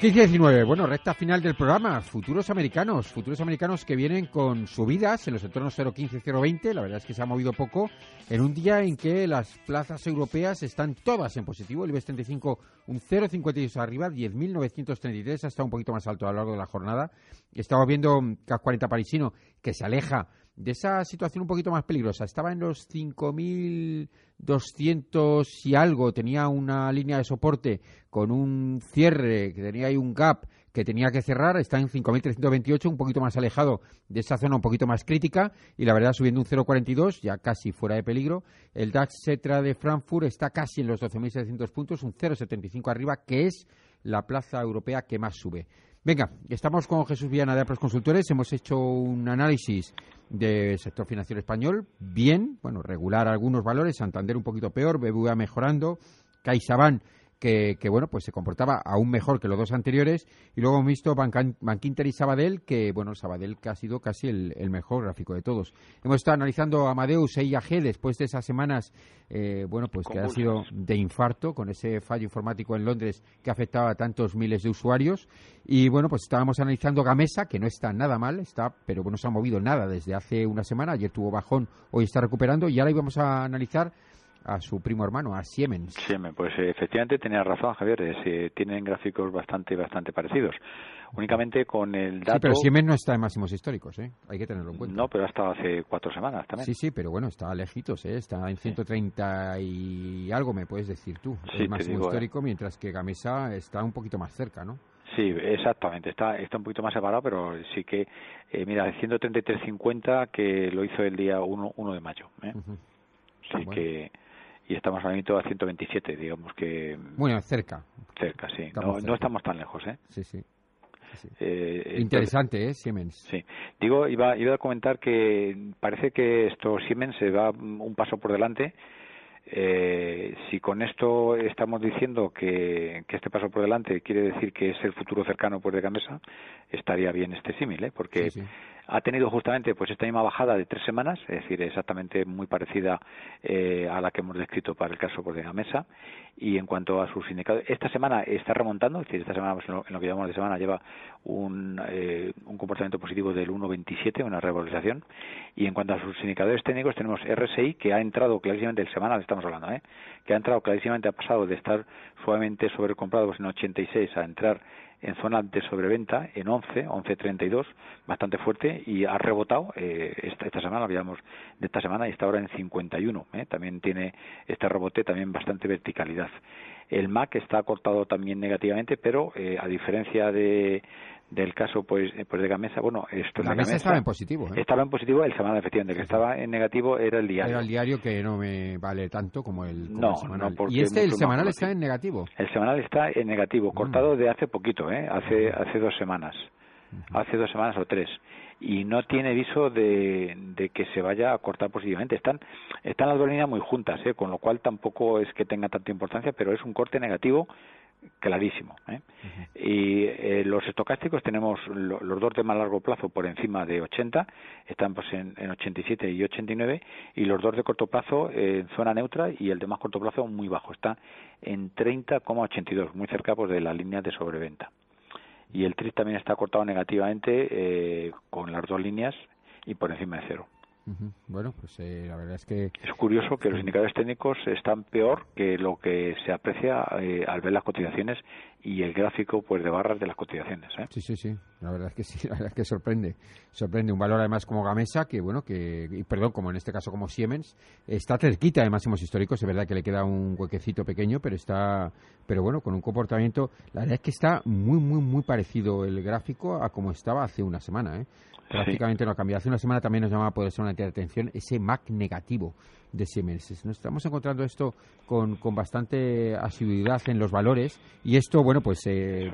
[SPEAKER 2] 15-19, bueno, recta final del programa. Futuros americanos, futuros americanos que vienen con subidas en los entornos 0.15-0.20. La verdad es que se ha movido poco en un día en que las plazas europeas están todas en positivo. El IBEX 35 un 0.52 arriba, 10.933, hasta un poquito más alto a lo largo de la jornada. Estamos viendo CAC 40 parisino que se aleja de esa situación un poquito más peligrosa. Estaba en los 5.200 y algo, tenía una línea de soporte con un cierre, que tenía ahí un gap que tenía que cerrar, está en 5.328, un poquito más alejado de esa zona un poquito más crítica y la verdad subiendo un 0.42, ya casi fuera de peligro. El DAX Cetra de Frankfurt está casi en los 12.700 puntos, un 0.75 arriba, que es la plaza europea que más sube. Venga, estamos con Jesús Villana de Apros Consultores. Hemos hecho un análisis del sector financiero español. Bien, bueno, regular algunos valores. Santander un poquito peor, BBVA mejorando. CaixaBank que, bueno, pues se comportaba aún mejor que los dos anteriores. Y luego hemos visto Bankinter y Sabadell, que, bueno, Sabadell que ha sido casi el, mejor gráfico de todos. Hemos estado analizando Amadeus e IAG después de esas semanas, eh, bueno, pues que ha sido de infarto con ese fallo informático en Londres que afectaba a tantos miles de usuarios. Y, bueno, pues estábamos analizando Gamesa, que no está nada mal, está, pero no se ha movido nada desde hace una semana. Ayer tuvo bajón, hoy está recuperando. Y ahora íbamos a analizar a su primo hermano, a Siemens.
[SPEAKER 3] Siemens, pues eh, efectivamente tenía razón, Javier, eh, tienen gráficos bastante bastante parecidos. Únicamente con el dato... Sí,
[SPEAKER 2] pero Siemens no está en máximos históricos, ¿eh? Hay que tenerlo en cuenta.
[SPEAKER 3] No, pero ha estado hace cuatro semanas también.
[SPEAKER 2] Sí, sí, pero bueno, está lejitos, ¿eh? Está en 130 y algo, me puedes decir tú, el máximo ¿eh? histórico, mientras que Gamesa está un poquito más cerca, ¿no?
[SPEAKER 3] Sí, exactamente. Está, está un poquito más separado, pero sí que, eh, mira, 133.50 que lo hizo el día 1, 1 de mayo. ¿eh? Sí que y estamos ahora mismo a 127, digamos que...
[SPEAKER 2] Bueno, cerca.
[SPEAKER 3] Cerca, sí. No, estamos tan lejos, ¿eh?
[SPEAKER 2] Sí, sí. Eh, Interesante, ¿eh? Siemens.
[SPEAKER 3] Sí. Digo, iba, iba a comentar que parece que esto Siemens se va un paso por delante. Eh, si con esto estamos diciendo que, que, este paso por delante quiere decir que es el futuro cercano pues de Gamesa, estaría bien este símil, ¿eh? porque ha tenido justamente pues esta misma bajada de tres semanas, es decir, exactamente muy parecida eh, a la que hemos descrito para el caso por de la mesa. Y en cuanto a sus indicadores, esta semana está remontando, es decir, esta semana pues, en, lo, que llamamos de semana lleva un, eh, un comportamiento positivo del 1,27, una revalorización. Y en cuanto a sus indicadores técnicos, tenemos RSI que ha entrado clarísimamente, el semanal estamos hablando, ¿eh? que ha entrado clarísimamente, ha pasado de estar suavemente sobrecomprado pues, en 86 a entrar en zona de sobreventa en 11, 11.32, bastante fuerte y ha rebotado eh, esta, esta, semana, habíamos de esta semana y está ahora en 51. Eh, también tiene este rebote también bastante verticalidad. El MAC está cortado también negativamente, pero eh, a diferencia de, del caso pues, eh, pues de Gamesa, bueno, esto
[SPEAKER 2] Gamesa, estaba en positivo. ¿eh?
[SPEAKER 3] Estaba en positivo el semana, efectivamente, que estaba en negativo era el diario.
[SPEAKER 2] Era el diario que no me vale tanto como el, no, semanal. ¿Y este, el semanal, está en negativo?
[SPEAKER 3] El semanal está en negativo, mm. cortado de hace poquito, ¿eh? hace, hace dos semanas, hace dos semanas o tres y no tiene viso de, de, que se vaya a cortar positivamente. Están, están las dos líneas muy juntas, ¿eh? con lo cual tampoco es que tenga tanta importancia, pero es un corte negativo clarísimo. ¿eh? Y eh, los estocásticos tenemos los dos de más largo plazo por encima de 80, están pues en, en 87 y 89, y los dos de corto plazo en zona neutra y el de más corto plazo muy bajo, está en 30,82, muy cerca pues, de la línea de sobreventa. Y el TRIS también está cortado negativamente eh, con las dos líneas y por encima de cero.
[SPEAKER 2] Bueno, pues eh, la verdad es que...
[SPEAKER 3] Es curioso que los indicadores técnicos están peor que lo que se aprecia eh, al ver las cotizaciones y el gráfico pues de barras de las cotizaciones. ¿eh?
[SPEAKER 2] Sí, sí, sí. La verdad es que sí, la verdad es que sorprende. Sorprende un valor además como Gamesa, que bueno, que, y perdón, como en este caso como Siemens, está cerquita de máximos históricos. Es verdad que le queda un huequecito pequeño, pero está, pero bueno, con un comportamiento, la verdad es que está muy, muy, muy parecido el gráfico a como estaba hace una semana. ¿eh? prácticamente no ha cambiado. Hace una semana también nos llamaba poder ser una atención ese MAC negativo de Siemens. Nos estamos encontrando esto con, con bastante asiduidad en los valores y esto, bueno, pues...
[SPEAKER 3] Eh,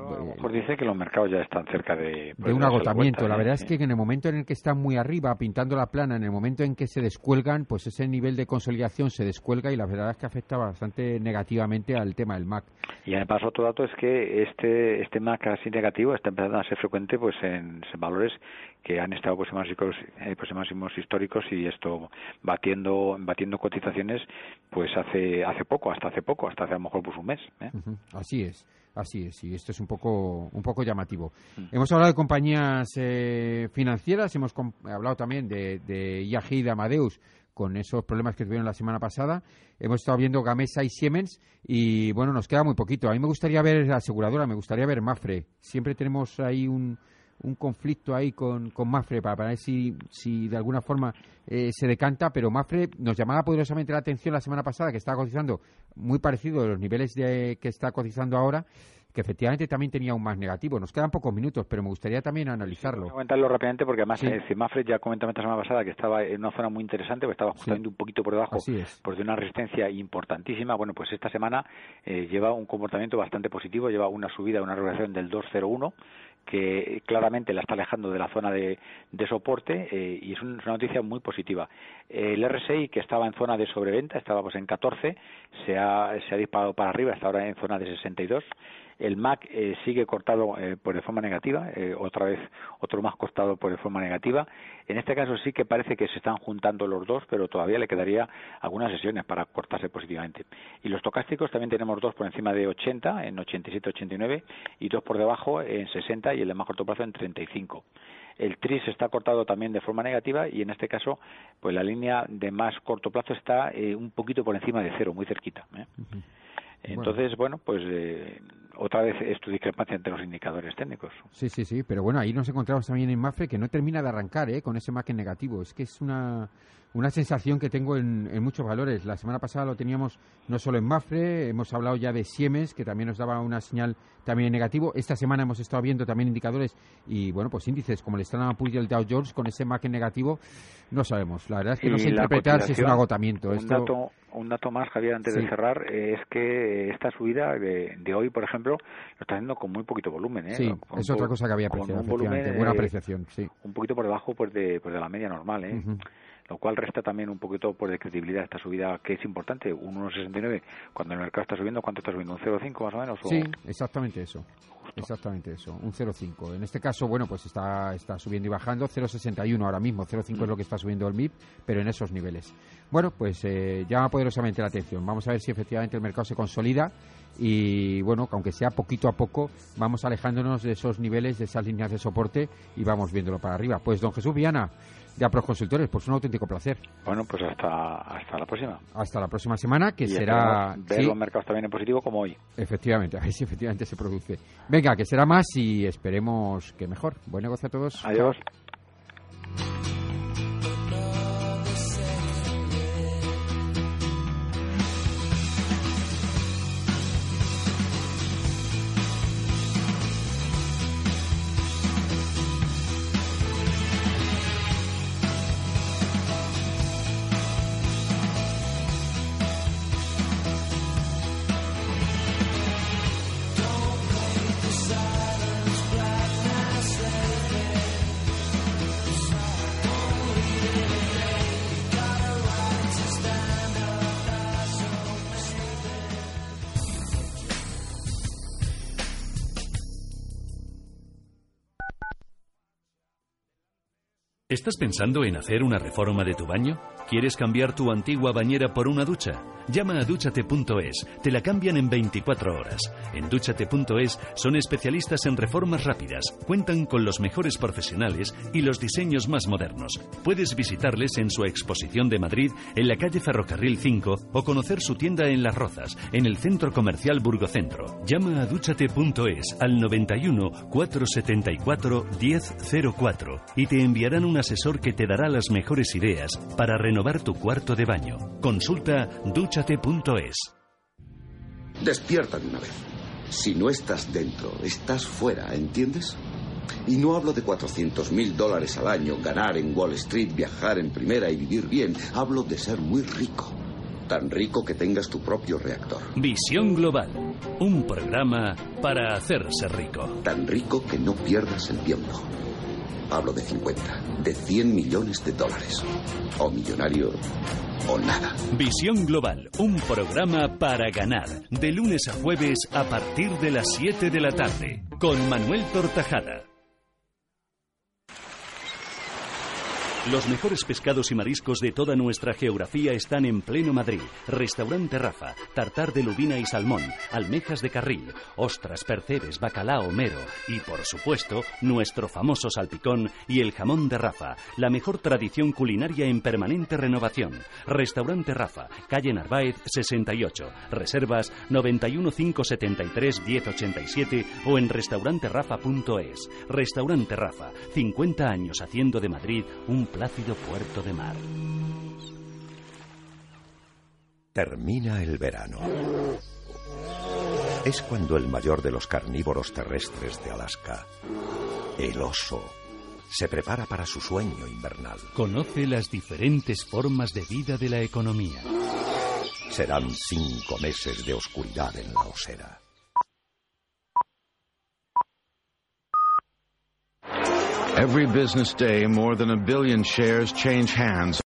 [SPEAKER 3] dice que los mercados ya están cerca de...
[SPEAKER 2] de un agotamiento. La, verdad es que en el momento en el que están muy arriba, pintando la plana, en el momento en que se descuelgan, pues ese nivel de consolidación se descuelga y la verdad es que afecta bastante negativamente al tema del MAC.
[SPEAKER 3] Y además otro dato es que este, este MAC así negativo está empezando a ser frecuente pues en valores que han estado pues máximos, eh, pues máximos históricos y esto batiendo batiendo cotizaciones pues hace hace poco hasta hace poco hasta hace a lo mejor pues un mes ¿eh?
[SPEAKER 2] así es así es y esto es un poco un poco llamativo mm. hemos hablado de compañías eh, financieras hemos hablado también de, de IAG y de Amadeus con esos problemas que tuvieron la semana pasada. Hemos estado viendo Gamesa y Siemens y bueno, nos queda muy poquito. A mí me gustaría ver la aseguradora, me gustaría ver Mafre. Siempre tenemos ahí un, un conflicto ahí con, con Mafre para, ver si, si de alguna forma eh, se decanta, pero Mafre nos llamaba poderosamente la atención la semana pasada que estaba cotizando muy parecido a los niveles de, que está cotizando ahora que efectivamente también tenía un más negativo. Nos quedan pocos minutos, pero me gustaría también analizarlo.
[SPEAKER 3] Voy a comentarlo rápidamente porque además eh, Mafre ya comentamos la semana pasada que estaba en una zona muy interesante, que estaba justamente un poquito por debajo, por de una resistencia importantísima. Bueno, pues esta semana eh, lleva un comportamiento bastante positivo, lleva una subida, una regulación del 201 que claramente la está alejando de la zona de, soporte eh, y es una noticia muy positiva. El RSI, que estaba en zona de sobreventa, estaba pues en 14, se ha, se ha disparado para arriba, está ahora en zona de 62 el MAC eh, sigue cortado eh, por de forma negativa, eh, otra vez otro más cortado por de forma negativa. En este caso sí que parece que se están juntando los dos, pero todavía le quedaría algunas sesiones para cortarse positivamente. Y los tocásticos también tenemos dos por encima de 80, en 87-89, y dos por debajo en 60 y el de más corto plazo en 35 el TRIS está cortado también de forma negativa y en este caso pues la línea de más corto plazo está un poquito por encima de cero, muy cerquita. Entonces, bueno, pues eh, otra vez es tu discrepancia entre los indicadores técnicos.
[SPEAKER 2] Sí, sí, sí, pero bueno, ahí nos encontramos también en Mafre que no termina de arrancar ¿eh? con ese MAC negativo. Es que es una, una sensación que tengo en, muchos valores. La semana pasada lo teníamos no solo en Mafre, hemos hablado ya de Siemens, que también nos daba una señal también negativo. Esta semana hemos estado viendo también indicadores y, bueno, pues índices como el Standard Poor's y el Dow Jones con ese MAC en negativo, no sabemos. La verdad es que no sé interpretar si es un agotamiento.
[SPEAKER 3] Un, dato, un dato más, Javier, antes de cerrar, es que esta subida de, de hoy, por ejemplo, lo está haciendo con muy poquito volumen. ¿eh?
[SPEAKER 2] Sí, es otra cosa que había apreciado, buena apreciación, sí.
[SPEAKER 3] Un poquito por debajo pues de, pues de la media normal, ¿eh? Lo cual resta también un poquito por de credibilidad esta subida que es importante, un 1,69 cuando el mercado está subiendo, ¿cuánto está subiendo? ¿Un 0,5 más o menos?
[SPEAKER 2] Sí, exactamente eso. Exactamente eso, un 0,5. En este caso, bueno, pues está, está subiendo y bajando, 0,61 ahora mismo, 0,5 es lo que está subiendo el MIP, pero en esos niveles. Bueno, pues eh, llama poderosamente la atención. Vamos a ver si efectivamente el mercado se consolida y bueno, aunque sea poquito a poco, vamos alejándonos de esos niveles, de esas líneas de soporte y vamos viéndolo para arriba. Pues don Jesús Viana, de Apros Consultores, pues un auténtico placer.
[SPEAKER 3] Bueno, pues hasta, hasta la próxima.
[SPEAKER 2] Hasta la próxima semana, que será...
[SPEAKER 3] Ver los mercados también en positivo como hoy.
[SPEAKER 2] Efectivamente, a ver si efectivamente se produce. Venga, que será más y esperemos que mejor. Buen negocio a todos.
[SPEAKER 3] Adiós.
[SPEAKER 1] ¿Estás pensando en hacer una reforma de tu baño? ¿Quieres cambiar tu antigua bañera por una ducha? Llama a duchate.es, te la cambian en 24 horas. En duchate.es son especialistas en reformas rápidas, cuentan con los mejores profesionales y los diseños más modernos. Puedes visitarles en su exposición de Madrid en la calle Ferrocarril 5 o conocer su tienda en Las Rozas, en el centro comercial Burgocentro. Llama a duchate.es al 91 474 1004 y te enviarán un asesor que te dará las mejores ideas para renovar renovar tu cuarto de baño. Consulta duchate.es.
[SPEAKER 10] Despierta de una vez. Si no estás dentro, estás fuera, ¿entiendes? Y no hablo de 400 mil dólares al año, ganar en Wall Street, viajar en primera y vivir bien. Hablo de ser muy rico. Tan rico que tengas tu propio reactor.
[SPEAKER 1] Visión Global. Un programa para hacerse rico.
[SPEAKER 10] Tan rico que no pierdas el tiempo. Hablo de 50, de 100 millones de dólares. O millonario o nada.
[SPEAKER 1] Visión Global, un programa para ganar. De lunes a jueves a partir de las 7 de la tarde. Con Manuel Tortajada. Los mejores pescados y mariscos de toda nuestra geografía están en pleno Madrid. Restaurante Rafa, tartar de lubina y salmón, almejas de carril, ostras, percebes, bacalao, mero y, por supuesto, nuestro famoso salpicón y el jamón de Rafa, la mejor tradición culinaria en permanente renovación. Restaurante Rafa, calle Narváez 68, reservas 91 573 1087 o en restauranterafa.es. Restaurante Rafa, 50 años haciendo de Madrid un plácido puerto de mar.
[SPEAKER 11] Termina el verano. Es cuando el mayor de los carnívoros terrestres de Alaska, el oso, se prepara para su sueño invernal.
[SPEAKER 1] Conoce las diferentes formas de vida de la economía.
[SPEAKER 11] Serán cinco meses de oscuridad en la osera.
[SPEAKER 12] Every business day, more than a billion shares change hands